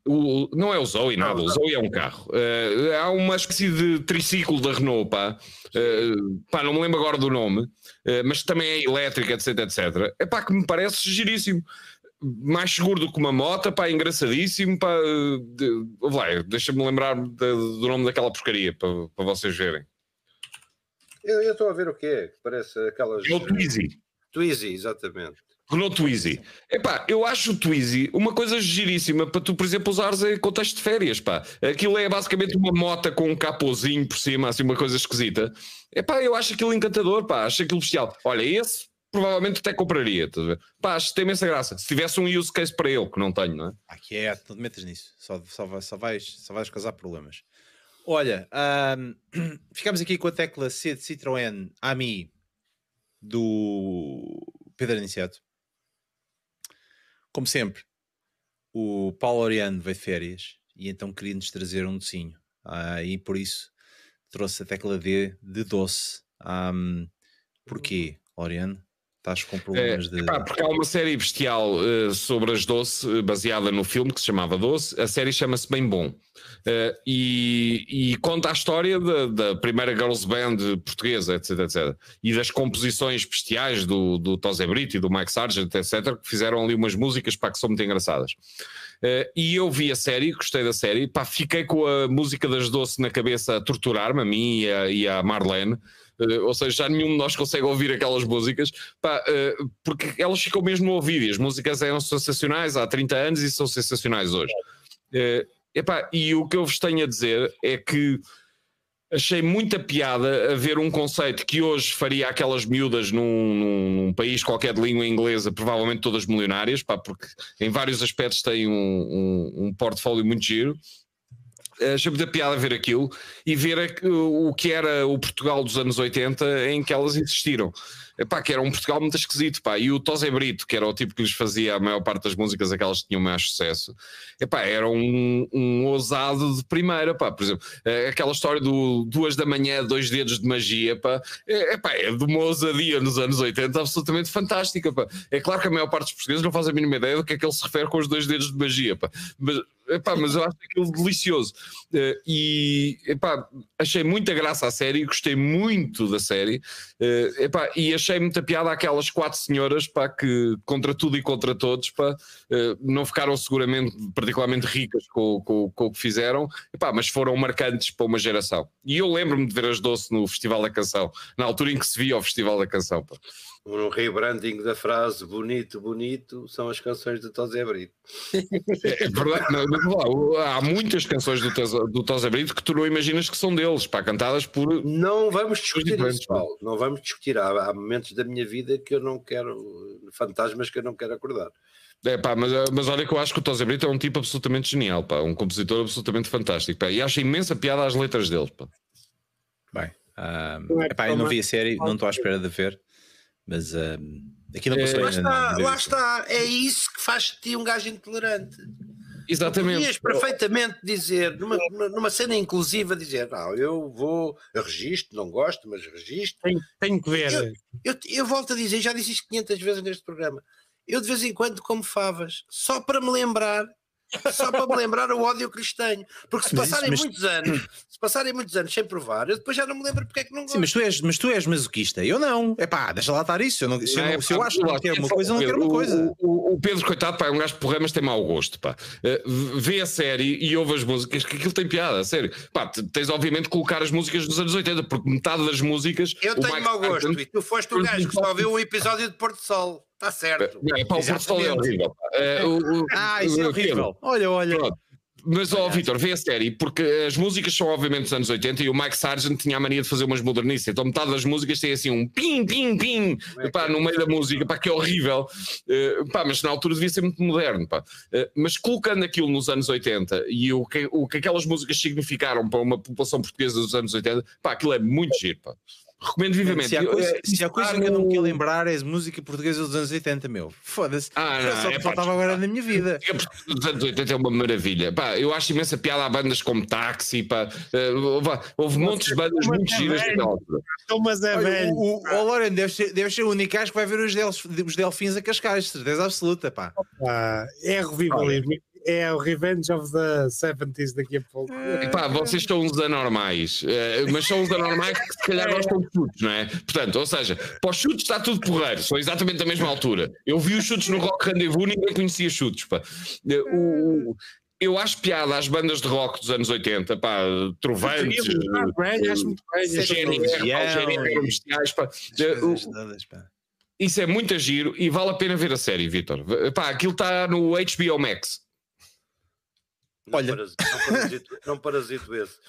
O- não é o Zoe, nada, Não, o. Zoe é um carro. Eh, há uma espécie de triciclo da Renault, pá. Eh, pá, não me lembro agora do nome, eh, mas também é elétrica, etc, etc. É pá, que me parece giríssimo. Mais seguro do que uma moto, pá, engraçadíssimo, pá. eh, de- vai, deixa-me lembrar de- do nome daquela porcaria, para, para vocês verem. Eu estou a ver o que parece aquelas. É o Twizy. Twizy, exatamente. Renault Twizy. Epá, eu acho o Twizy uma coisa giríssima para tu, por exemplo, usares em contexto de férias, pá. Aquilo é basicamente uma mota com um capozinho por cima, assim, uma coisa esquisita. Epá, eu acho aquilo encantador, pá, acho aquilo bestial. Olha, esse provavelmente até compraria, estás a ver? Pá, que tem imensa graça. Se tivesse um use case para ele, que não tenho, não é? Ah, quieto, não te metas nisso. Só, só, só, vais, só vais causar problemas. Olha, ahm, ficamos aqui com a tecla C de Citroën AMI do Pedro Aniceto. Como sempre, o Paulo Oriano veio de férias e então queria-nos trazer um docinho. Ah, e por isso trouxe a tecla D de doce. Ahm, porquê, Oriano? Estás com problemas de. Epá, porque há uma série bestial eh, sobre as Doce, eh, baseada no filme que se chamava Doce. A série chama-se Bem Bom. Eh, e, e conta a história da, da primeira girls band portuguesa, etc, etc. E das composições bestiais do, do Tosé Brito e do Mike Sargent, etc., que fizeram ali umas músicas para que são muito engraçadas. Eh, e eu vi a série, gostei da série, pá, fiquei com a música das Doce na cabeça a torturar-me, a mim e a, Marlene. Eh, ou seja, já nenhum de nós consegue ouvir aquelas músicas, pá, eh, porque elas ficam mesmo no ouvido e as músicas eram sensacionais há 30 anos e são sensacionais hoje. Eh, epá, e o que eu vos tenho a dizer é que achei muita piada ver um conceito que hoje faria aquelas miúdas num, num- país qualquer de língua inglesa, provavelmente todas milionárias, pá, porque em vários aspectos tem um, um, um portfólio muito giro. Achei muita piada ver aquilo e ver o que era o Portugal dos anos 80 em que elas existiram. Epá, que era um Portugal muito esquisito, pá. E o Tosé Brito, que era o tipo que lhes fazia a maior parte das músicas, aquelas que tinham mais sucesso, epá, era um, um ousado de primeira, pá. Por exemplo, eh, aquela história do duas da manhã, dois dedos de magia, pá. É, epá, é de uma ousadia nos anos 80 absolutamente fantástica, pá. É claro que a maior parte dos portugueses não faz a mínima ideia do que é que ele se refere com os dois dedos de magia, pá. Mas Epá, mas eu acho aquilo delicioso. Uh, e epá, achei muita graça à série, gostei muito da série. Uh, epá, e achei muita piada aquelas quatro senhoras pá, que, contra tudo e contra todos, pá, uh, não ficaram seguramente particularmente ricas com, com, com o que fizeram, epá, mas foram marcantes para uma geração. E eu lembro-me de ver as doce no Festival da Canção, na altura em que se via o Festival da Canção. Pá um rebranding da frase bonito, bonito, são as canções do Tosé Brito. É verdade, não, há muitas canções do, do Tosé Brito que tu não imaginas que são deles, pá, cantadas por. Não vamos discutir isso, Paulo, não vamos discutir. Há, há, momentos da minha vida que eu não quero, fantasmas que eu não quero acordar. É, pá, mas, mas olha que eu acho que o Tosé Brito é um tipo absolutamente genial, pá, um compositor absolutamente fantástico, pá, e acho imensa piada às letras dele, pá. Bem, um, epá, eu não vi a série, não estou à espera de ver. Mas um, aqui não passou é, lá, está, lá está, é isso que faz de ti um gajo intolerante. Exatamente. Podias perfeitamente dizer, numa, numa cena inclusiva, dizer: Não, eu vou, eu registro, não gosto, mas registro. Tenho, tenho que ver. Eu, eu, eu, volto a dizer, já disse isto 500 vezes neste programa. Eu de vez em quando como favas, só para me lembrar só para me lembrar o ódio que lhes tenho. Porque se passarem mas... muitos anos, se passarem muitos anos sem provar, eu depois já não me lembro porque é que não gosto. Sim, mas tu és, mas tu és masoquista, eu não. É pá, deixa lá estar isso. Eu não, se, eu, não, se eu acho que não quero uma coisa, não quero uma coisa. O, o, Pedro, coitado, pá, é um gajo de porra, tem mau gosto. Pá. Uh, vê a série e ouve as músicas, que aquilo tem piada, sério. Pá, tens obviamente de colocar as músicas dos anos 80, porque metade das músicas. Eu tenho mau gosto, e tu foste o gajo que só viu um episódio de Porto Sol. Está certo. É, pá, o Porto é horrível. Uh, ah, isso é horrível. Olha, olha. Pronto. Mas, ó, oh, Vitor, vê a série, porque as músicas são obviamente dos anos 80 e o Mike Sargent tinha a mania de fazer umas modernistas. Então, metade das músicas tem assim um pim, pim, pim, é pá, no meio da música, pá, que é horrível. Uh, pá, mas na altura devia ser muito moderno, pá. Uh, mas colocando aquilo nos anos 80 e o que, o que aquelas músicas significaram para uma população portuguesa dos anos 80, pá, aquilo é muito giro, pá. Recomendo vivamente. Se há coisa, eu, se há coisa que eu não me lembrar é música portuguesa dos anos 80, meu. Foda-se. Ah, não, só é, faltava agora na minha vida. Dos anos 80 é uma maravilha. Pá, eu acho imensa piada a bandas como Táxi. Pá. Uh, houve montes de bandas muito é giras naquela altura. Mas é velho. O, o, o Loren deve ser, deve ser o único que vai ver os, delf, os delfins a Cascais, certeza absoluta. Pá. Opa, é revivalismo é o Revenge of the 70s daqui a pouco. E pá, vocês são uns anormais, uh, mas são uns anormais que se calhar gostam de chutes, não é? Portanto, ou seja, para os chutes está tudo porreiro, são exatamente da mesma altura. Eu vi os chutes no Rock Rendezvous, ninguém conhecia chutes, pá. Uh, o, eu acho piada às bandas de rock dos anos 80, pá, Trovantes, acho muito bem, Isso é muito giro e vale a pena ver a série, Vitor. Pá, aquilo está no HBO Max. Não Olha, parasito, não, parasito, não parasito esse.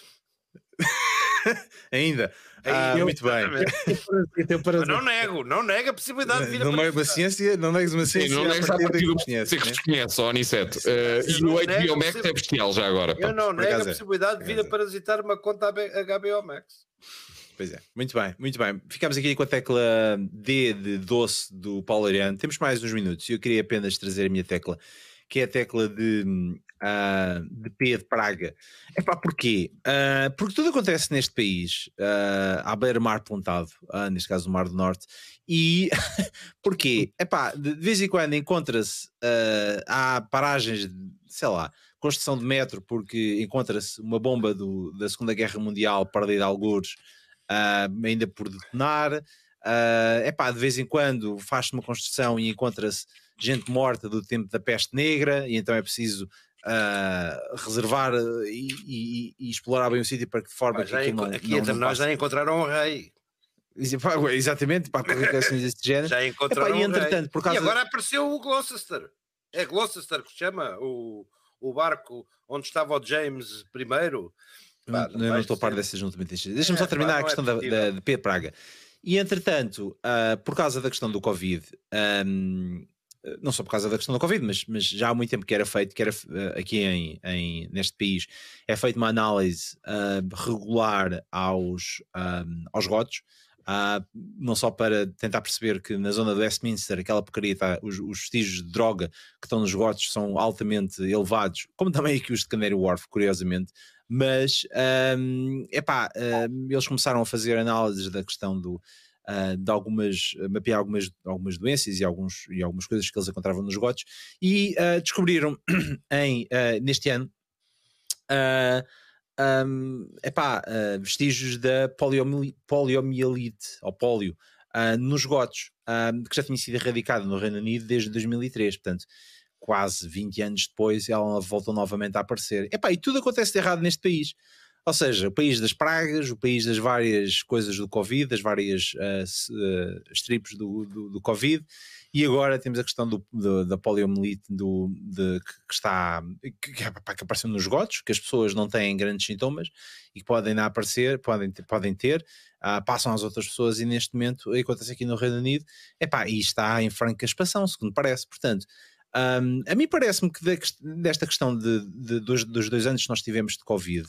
Ainda. Ah, muito bem. Mas não nego, não nego a possibilidade de vir não a Não ciência, não negas uma ciência. Sim, não negas a partir do que desconhece, ó Aniceto. E o HBO Max é bestial já agora. Eu não nego a possibilidade de vir a parasitar uma conta HBO Max. Pois é, muito bem, muito bem. Ficamos aqui com a tecla D de doce do Paulo Ariano. Temos mais uns minutos e eu queria apenas trazer a minha tecla, que é a tecla de uh, de P de Praga. É pá, porquê? Uh, porque tudo acontece neste país, uh, à beira-mar pontado, uh, neste caso o Mar do Norte, e porquê? É pá, de, vez em quando encontra-se, há paragens, de, sei lá, construção de metro, porque encontra-se uma bomba do, da Segunda Guerra Mundial perdida a algures, ainda por detonar. Uh, epá, de vez em quando faz-se uma construção e encontra-se gente morta do tempo da peste negra, e então é preciso uh, reservar eh, e, e, e, explorar bem o sítio para que forma ah, que aqui, não, aqui não, entre não nós já encontraram um rei. Exatamente, para qualquer desse género. Já encontraram Epá, e, entretanto, por causa... e agora apareceu o Gloucester. É Gloucester que se chama o, o barco onde estava o James I. Pá, não, não estou a par dessas notícias. Deixa-me é, só terminar pá, a questão é da, da, de P. Praga. E entretanto, uh, por causa da questão do Covid, um, não só por causa da questão da Covid, mas, mas já há muito tempo que era feito, que era uh, aqui em, em, neste país, é feita uma análise uh, regular aos, um, aos gotos, uh, não só para tentar perceber que na zona do Westminster aquela porcaria está, os, os vestígios de droga que estão nos gotos são altamente elevados, como também aqui os de Canary Wharf, curiosamente, mas um, epá, um, eles começaram a fazer análises da questão do uh, de algumas, mapear algumas, algumas doenças e, alguns, e algumas coisas que eles encontravam nos gotos e uh, descobriram em, neste ano um, epá, vestígios da poliomielite ou polio nos gotos, que já tinha sido erradicada no Reino Unido desde 2003, portanto quase 20 anos depois ela voltou novamente a aparecer. Epá, e tudo acontece de errado neste país. Ou seja, o país das pragas, o país das várias coisas do Covid, das várias uh, uh, do, do, do, Covid, e agora temos a questão do, do da poliomielite do, de, que, está que, que, apareceu nos gotos, que as pessoas não têm grandes sintomas e que podem aparecer, podem podem ter uh, passam às outras pessoas e neste momento acontece aqui no Reino Unido, epá, e está em franca expansão, segundo parece, portanto um, a mim parece-me que desta questão de, de, dos, dos dois anos que nós tivemos de Covid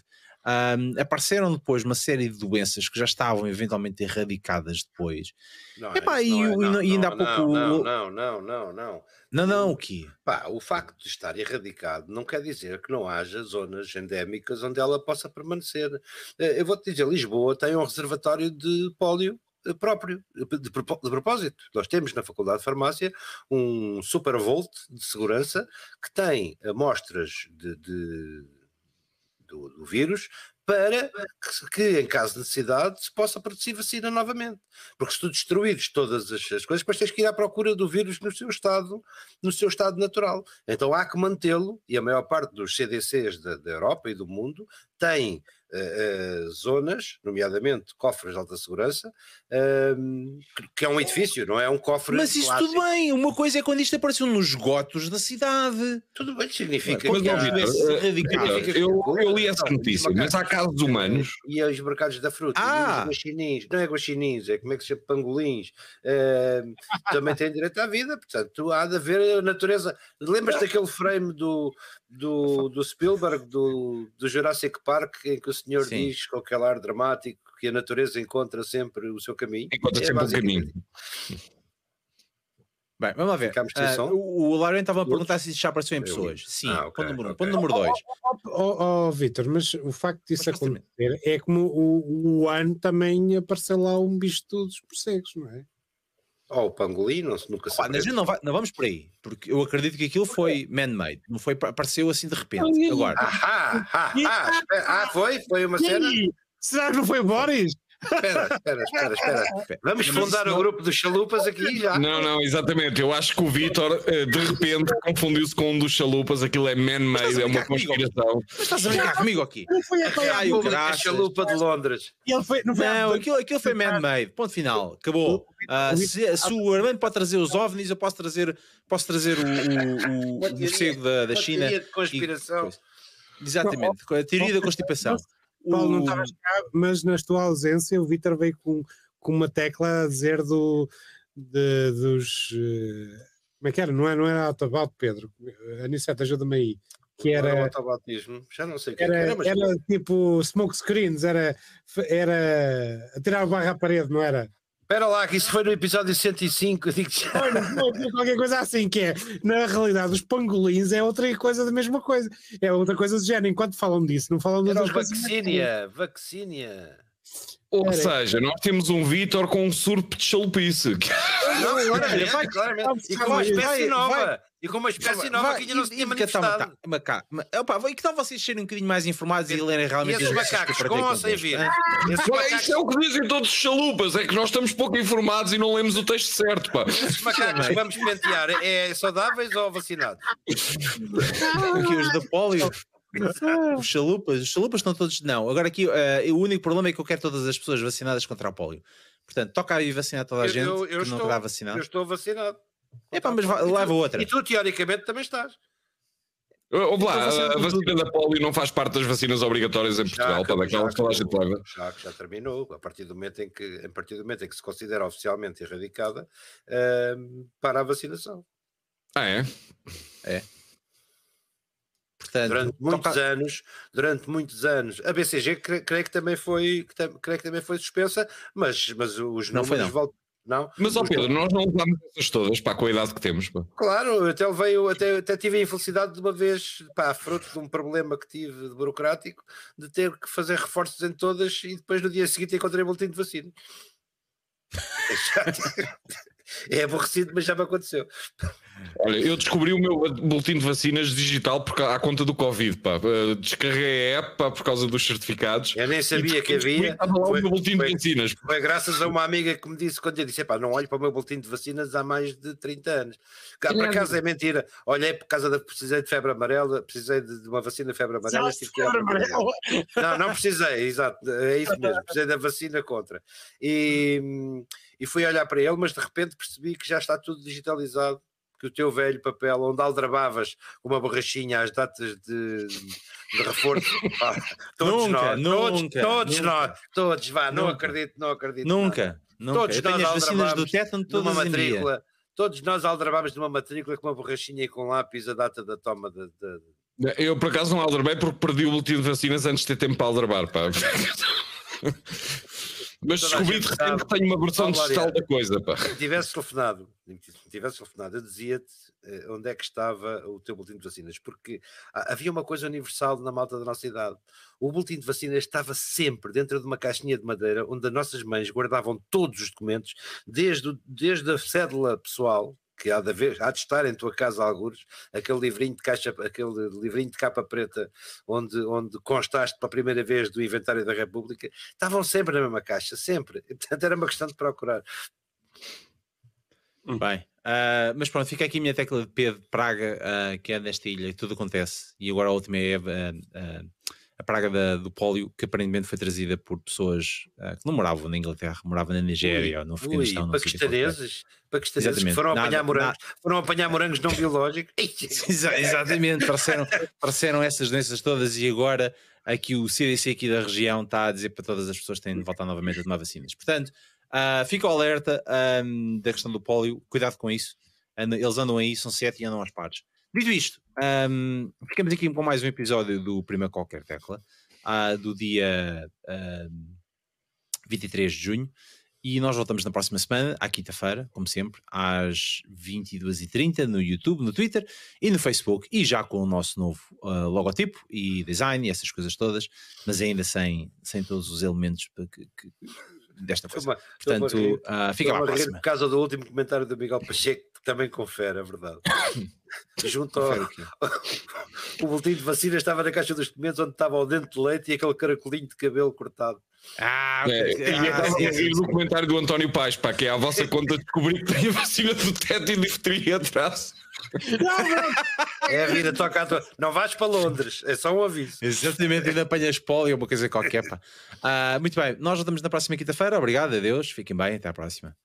um, apareceram depois uma série de doenças que já estavam eventualmente erradicadas depois. Não, Epá, e, não, não, e, ainda há pouco. Não, não, não, não, não. Não, não, o quê? Pá, o facto de estar erradicado não quer dizer que não haja zonas endémicas onde ela possa permanecer. Eh, eu vou-te dizer, Lisboa tem um reservatório de pólio eh, próprio, de, de, propósito. Nós temos na Faculdade de Farmácia um Supervolt de segurança que tem amostras de, de do, do vírus para que, em caso de necessidade, se possa produzir vacina novamente. Porque se tu destruires todas as, as, coisas, depois tens que ir à procura do vírus no seu estado, no seu estado natural. Então há que mantê-lo, e a maior parte dos CDCs da, da Europa e do mundo tem uh, zonas, nomeadamente cofres de alta segurança, uh, que é um edifício, não é um cofre. Mas isso clássico. tudo bem, uma coisa é quando isto apareceu nos gotos da cidade. Tudo bem, significa mas, que é, eu, eu, li essa notícia, mas há casos humanos. E os mercados da fruta, ah. os guaxinins, não é guaxinins, é como é que se chama, pangolins, uh, também têm direito à vida, portanto há de haver a natureza. Lembras-te daquele frame do do, do Spielberg, do, do Jurassic Park, em que o senhor Sim. diz com aquele ar dramático que a natureza encontra sempre o seu caminho. Encontra é sempre o caminho. Bem, vamos lá ver. Uh, o, o Lauren estava a perguntar se já apareceu em pessoas. Sim, ah, okay, ponto número um. Okay. Ponto número dois. Oh, oh, oh, Vitor, mas o facto disso acontecer é como o, o ano também apareceu lá um bicho de todos os morcegos, não é? Ou oh, o pangolim, não, nunca se mas não, vai, não vamos por aí, porque eu acredito que aquilo foi man-made, não foi, apareceu assim de repente. Agora. Ah, ah, ah, ah, foi? Foi uma cena? Será que não foi Boris? Espera, espera, espera, espera. Vamos fundar o grupo dos chalupas aqui já. Não, não, exatamente. Eu acho que o Vitor, eh, de repente, confundiu-se com um dos chalupas. Aquilo é man-made, é uma conspiração. Estás a brincar comigo aqui? Não foi a, a chalupa de Londres. Ele foi, não, foi não aquilo, aquilo foi man-made. Ponto final. Acabou. Uh, se, se, o Armando pode trazer os OVNIs, eu posso trazer, posso trazer o, o, o, o morcego da, da China. de conspiração. E, exatamente, a teoria da constipação. Paulo não estava cá, mas na tua ausência o Vitor veio com, com uma tecla a dizer do, de, dos. Uh, como é que era? Não, é, não era Pedro? Aniceta, ajuda-me aí. Que era. Era autobatismo, já não sei o que era. Era, mas... era tipo smoke screens, era, era tirar o barro à parede, não era? Espera lá, que isso foi no episódio 105. Digo já. Foi, qualquer coisa assim, que é, na realidade, os pangolins é outra coisa da mesma coisa. É outra coisa do género. Enquanto falam disso, não falam das vaccínia, vaccínia. Ou seja, nós temos um Vitor com um surp de chalupice. Não, claramente, vai, claramente. E com uma espécie nova. E com uma espécie nova que ainda não se tinha manifestado. Tá, opa, e que tal vocês serem um bocadinho mais informados e lerem realmente e esses macacos, com ou sem vir? Isso é o que dizem todos os chalupas, é que nós estamos pouco informados e não lemos o texto certo, pá. Esses macacos que vamos pentear, é saudáveis ou vacinados? Aqui os da polio. os chalupas, os chalupas estão todos. Não, agora aqui uh, o único problema é que eu quero todas as pessoas vacinadas contra a polio. Portanto, toca aí vacinar toda a eu, gente eu, eu que estou, não está vacinado. Eu estou vacinado. É pá, mas leva outra. E tu, teoricamente, também estás. Ouve lá, a vacina da polio não faz parte das vacinas obrigatórias em Portugal, para aquelas que toda a gente leva. Já, já terminou, a partir do momento em que, a partir do momento em que se considera oficialmente erradicada, uh, para a vacinação. Ah, é? É. Portanto, durante muitos toca- anos, durante muitos anos, a BCG cre- creio que também foi, que creio que também foi suspensa, mas, mas os Não foi, números não. voltam. Não, Mas, ó Pedro, nós não levamos essas todas, pá, com a idade que temos, pá. Claro, até eu até, até tive a infelicidade de uma vez, pá, fruto de um problema que tive de burocrático, de ter que fazer reforços em todas e depois no dia seguinte encontrei o boletim de vacina. É aborrecido, mas já me aconteceu. Olha, eu descobri o meu boletim de vacinas digital por, ca- à conta do Covid, pá. Uh, Descarreguei a app, pá, por causa dos certificados. Eu nem sabia que havia. Foi- meu boletim foi- de vacinas. Foi graças a uma amiga que me disse quando eu disse: Epá, não olho para o meu boletim de vacinas há mais de 30 anos. Cá, por acaso é mentira. Olhei por causa da. Precisei de febre amarela, precisei de, de uma vacina de febre amarela. tive que ir ao- Não, não precisei, exato, é isso mesmo. Precisei da vacina contra. E, e fui olhar para ele, mas de repente percebi que já está tudo digitalizado. Que o teu velho papel, onde aldrabavas uma borrachinha às datas de, de reforço, pá, todos Nunca, nós, todos, nunca, todos nunca. nós, todos, vá, não Nunca. acredito, não acredito. Nunca, nunca. Todos Eu nós as vacinas do tétano numa dia. matrícula, todos nós aldrabámos numa matrícula com uma borrachinha e com lápis a data da toma de, de- Eu, por acaso, não aldrabei porque perdi o boletim de vacinas antes de ter tempo para aldrabar, pá. Mas descobri de repente que tenho uma versão digital da coisa, pá. Se tivesse telefonado, se tivesse telefonado, eu dizia-te eh, onde é que estava o teu boletim de vacinas, porque ha- havia uma coisa universal na malta da nossa idade. O boletim de vacinas estava sempre dentro de uma caixinha de madeira onde as nossas mães guardavam todos os documentos, desde, desde a cédula pessoal, que há de, haver, há de estar em tua casa alguns, aquele livrinho de caixa, aquele livrinho de capa preta onde, onde constaste pela primeira vez do inventário da República, estavam sempre na mesma caixa, sempre. Portanto, era uma questão de procurar. Bem, ah, mas pronto, fica aqui a minha tecla de P de praga, ah, que é desta ilha, e tudo acontece. E agora a última é a praga da- do pólio, que aparentemente foi trazida por pessoas ah, que não moravam na Inglaterra, moravam na Nigéria ou no Afeganistão. Ui, paquistaneses, paquistaneses que foram Nada, apanhar morangos, nada. foram apanhar morangos não biológicos. Exatamente, trouxeram, trouxeram essas doenças todas e agora aqui o CDC aqui da região está a dizer para todas as pessoas que têm de voltar novamente a tomar vacinas. Portanto, ah, fica o alerta ahm, da questão do pólio, cuidado com isso. Eles andam aí, são sete e andam às pares. Dito isto, ahm, ficamos aqui com mais um episódio do Prima Qualquer Tecla, ah, do dia ahm, 23 de junho. E nós voltamos na próxima semana, à quinta-feira, como sempre, às 22h30 no YouTube, no Twitter e no Facebook, e já com o nosso novo ah, logotipo e design e essas coisas todas, mas ainda sem, sem todos os elementos que- que- desta coisa. Portanto, ah, fica estou-me para a a rir próxima. Por causa do último comentário do Miguel Pacheco, também confere, é verdade. Junto ao, o o boletim de vacina estava na caixa dos documentos onde estava o dente de leite e aquele caracolinho de cabelo cortado. Ah, É, ok. e eu Ah, no sim. comentário do António Paz, pá, que é à vossa conta descobri que tem a vacina do teto e difteria atrás. É a vida, toca a tua. Não vais para Londres, é só um aviso. Exatamente, ainda apanhas pólio ou uma coisa qualquer. Pá. Ah, muito bem, nós voltamos na próxima quinta-feira. Obrigado, adeus, fiquem bem, até à próxima.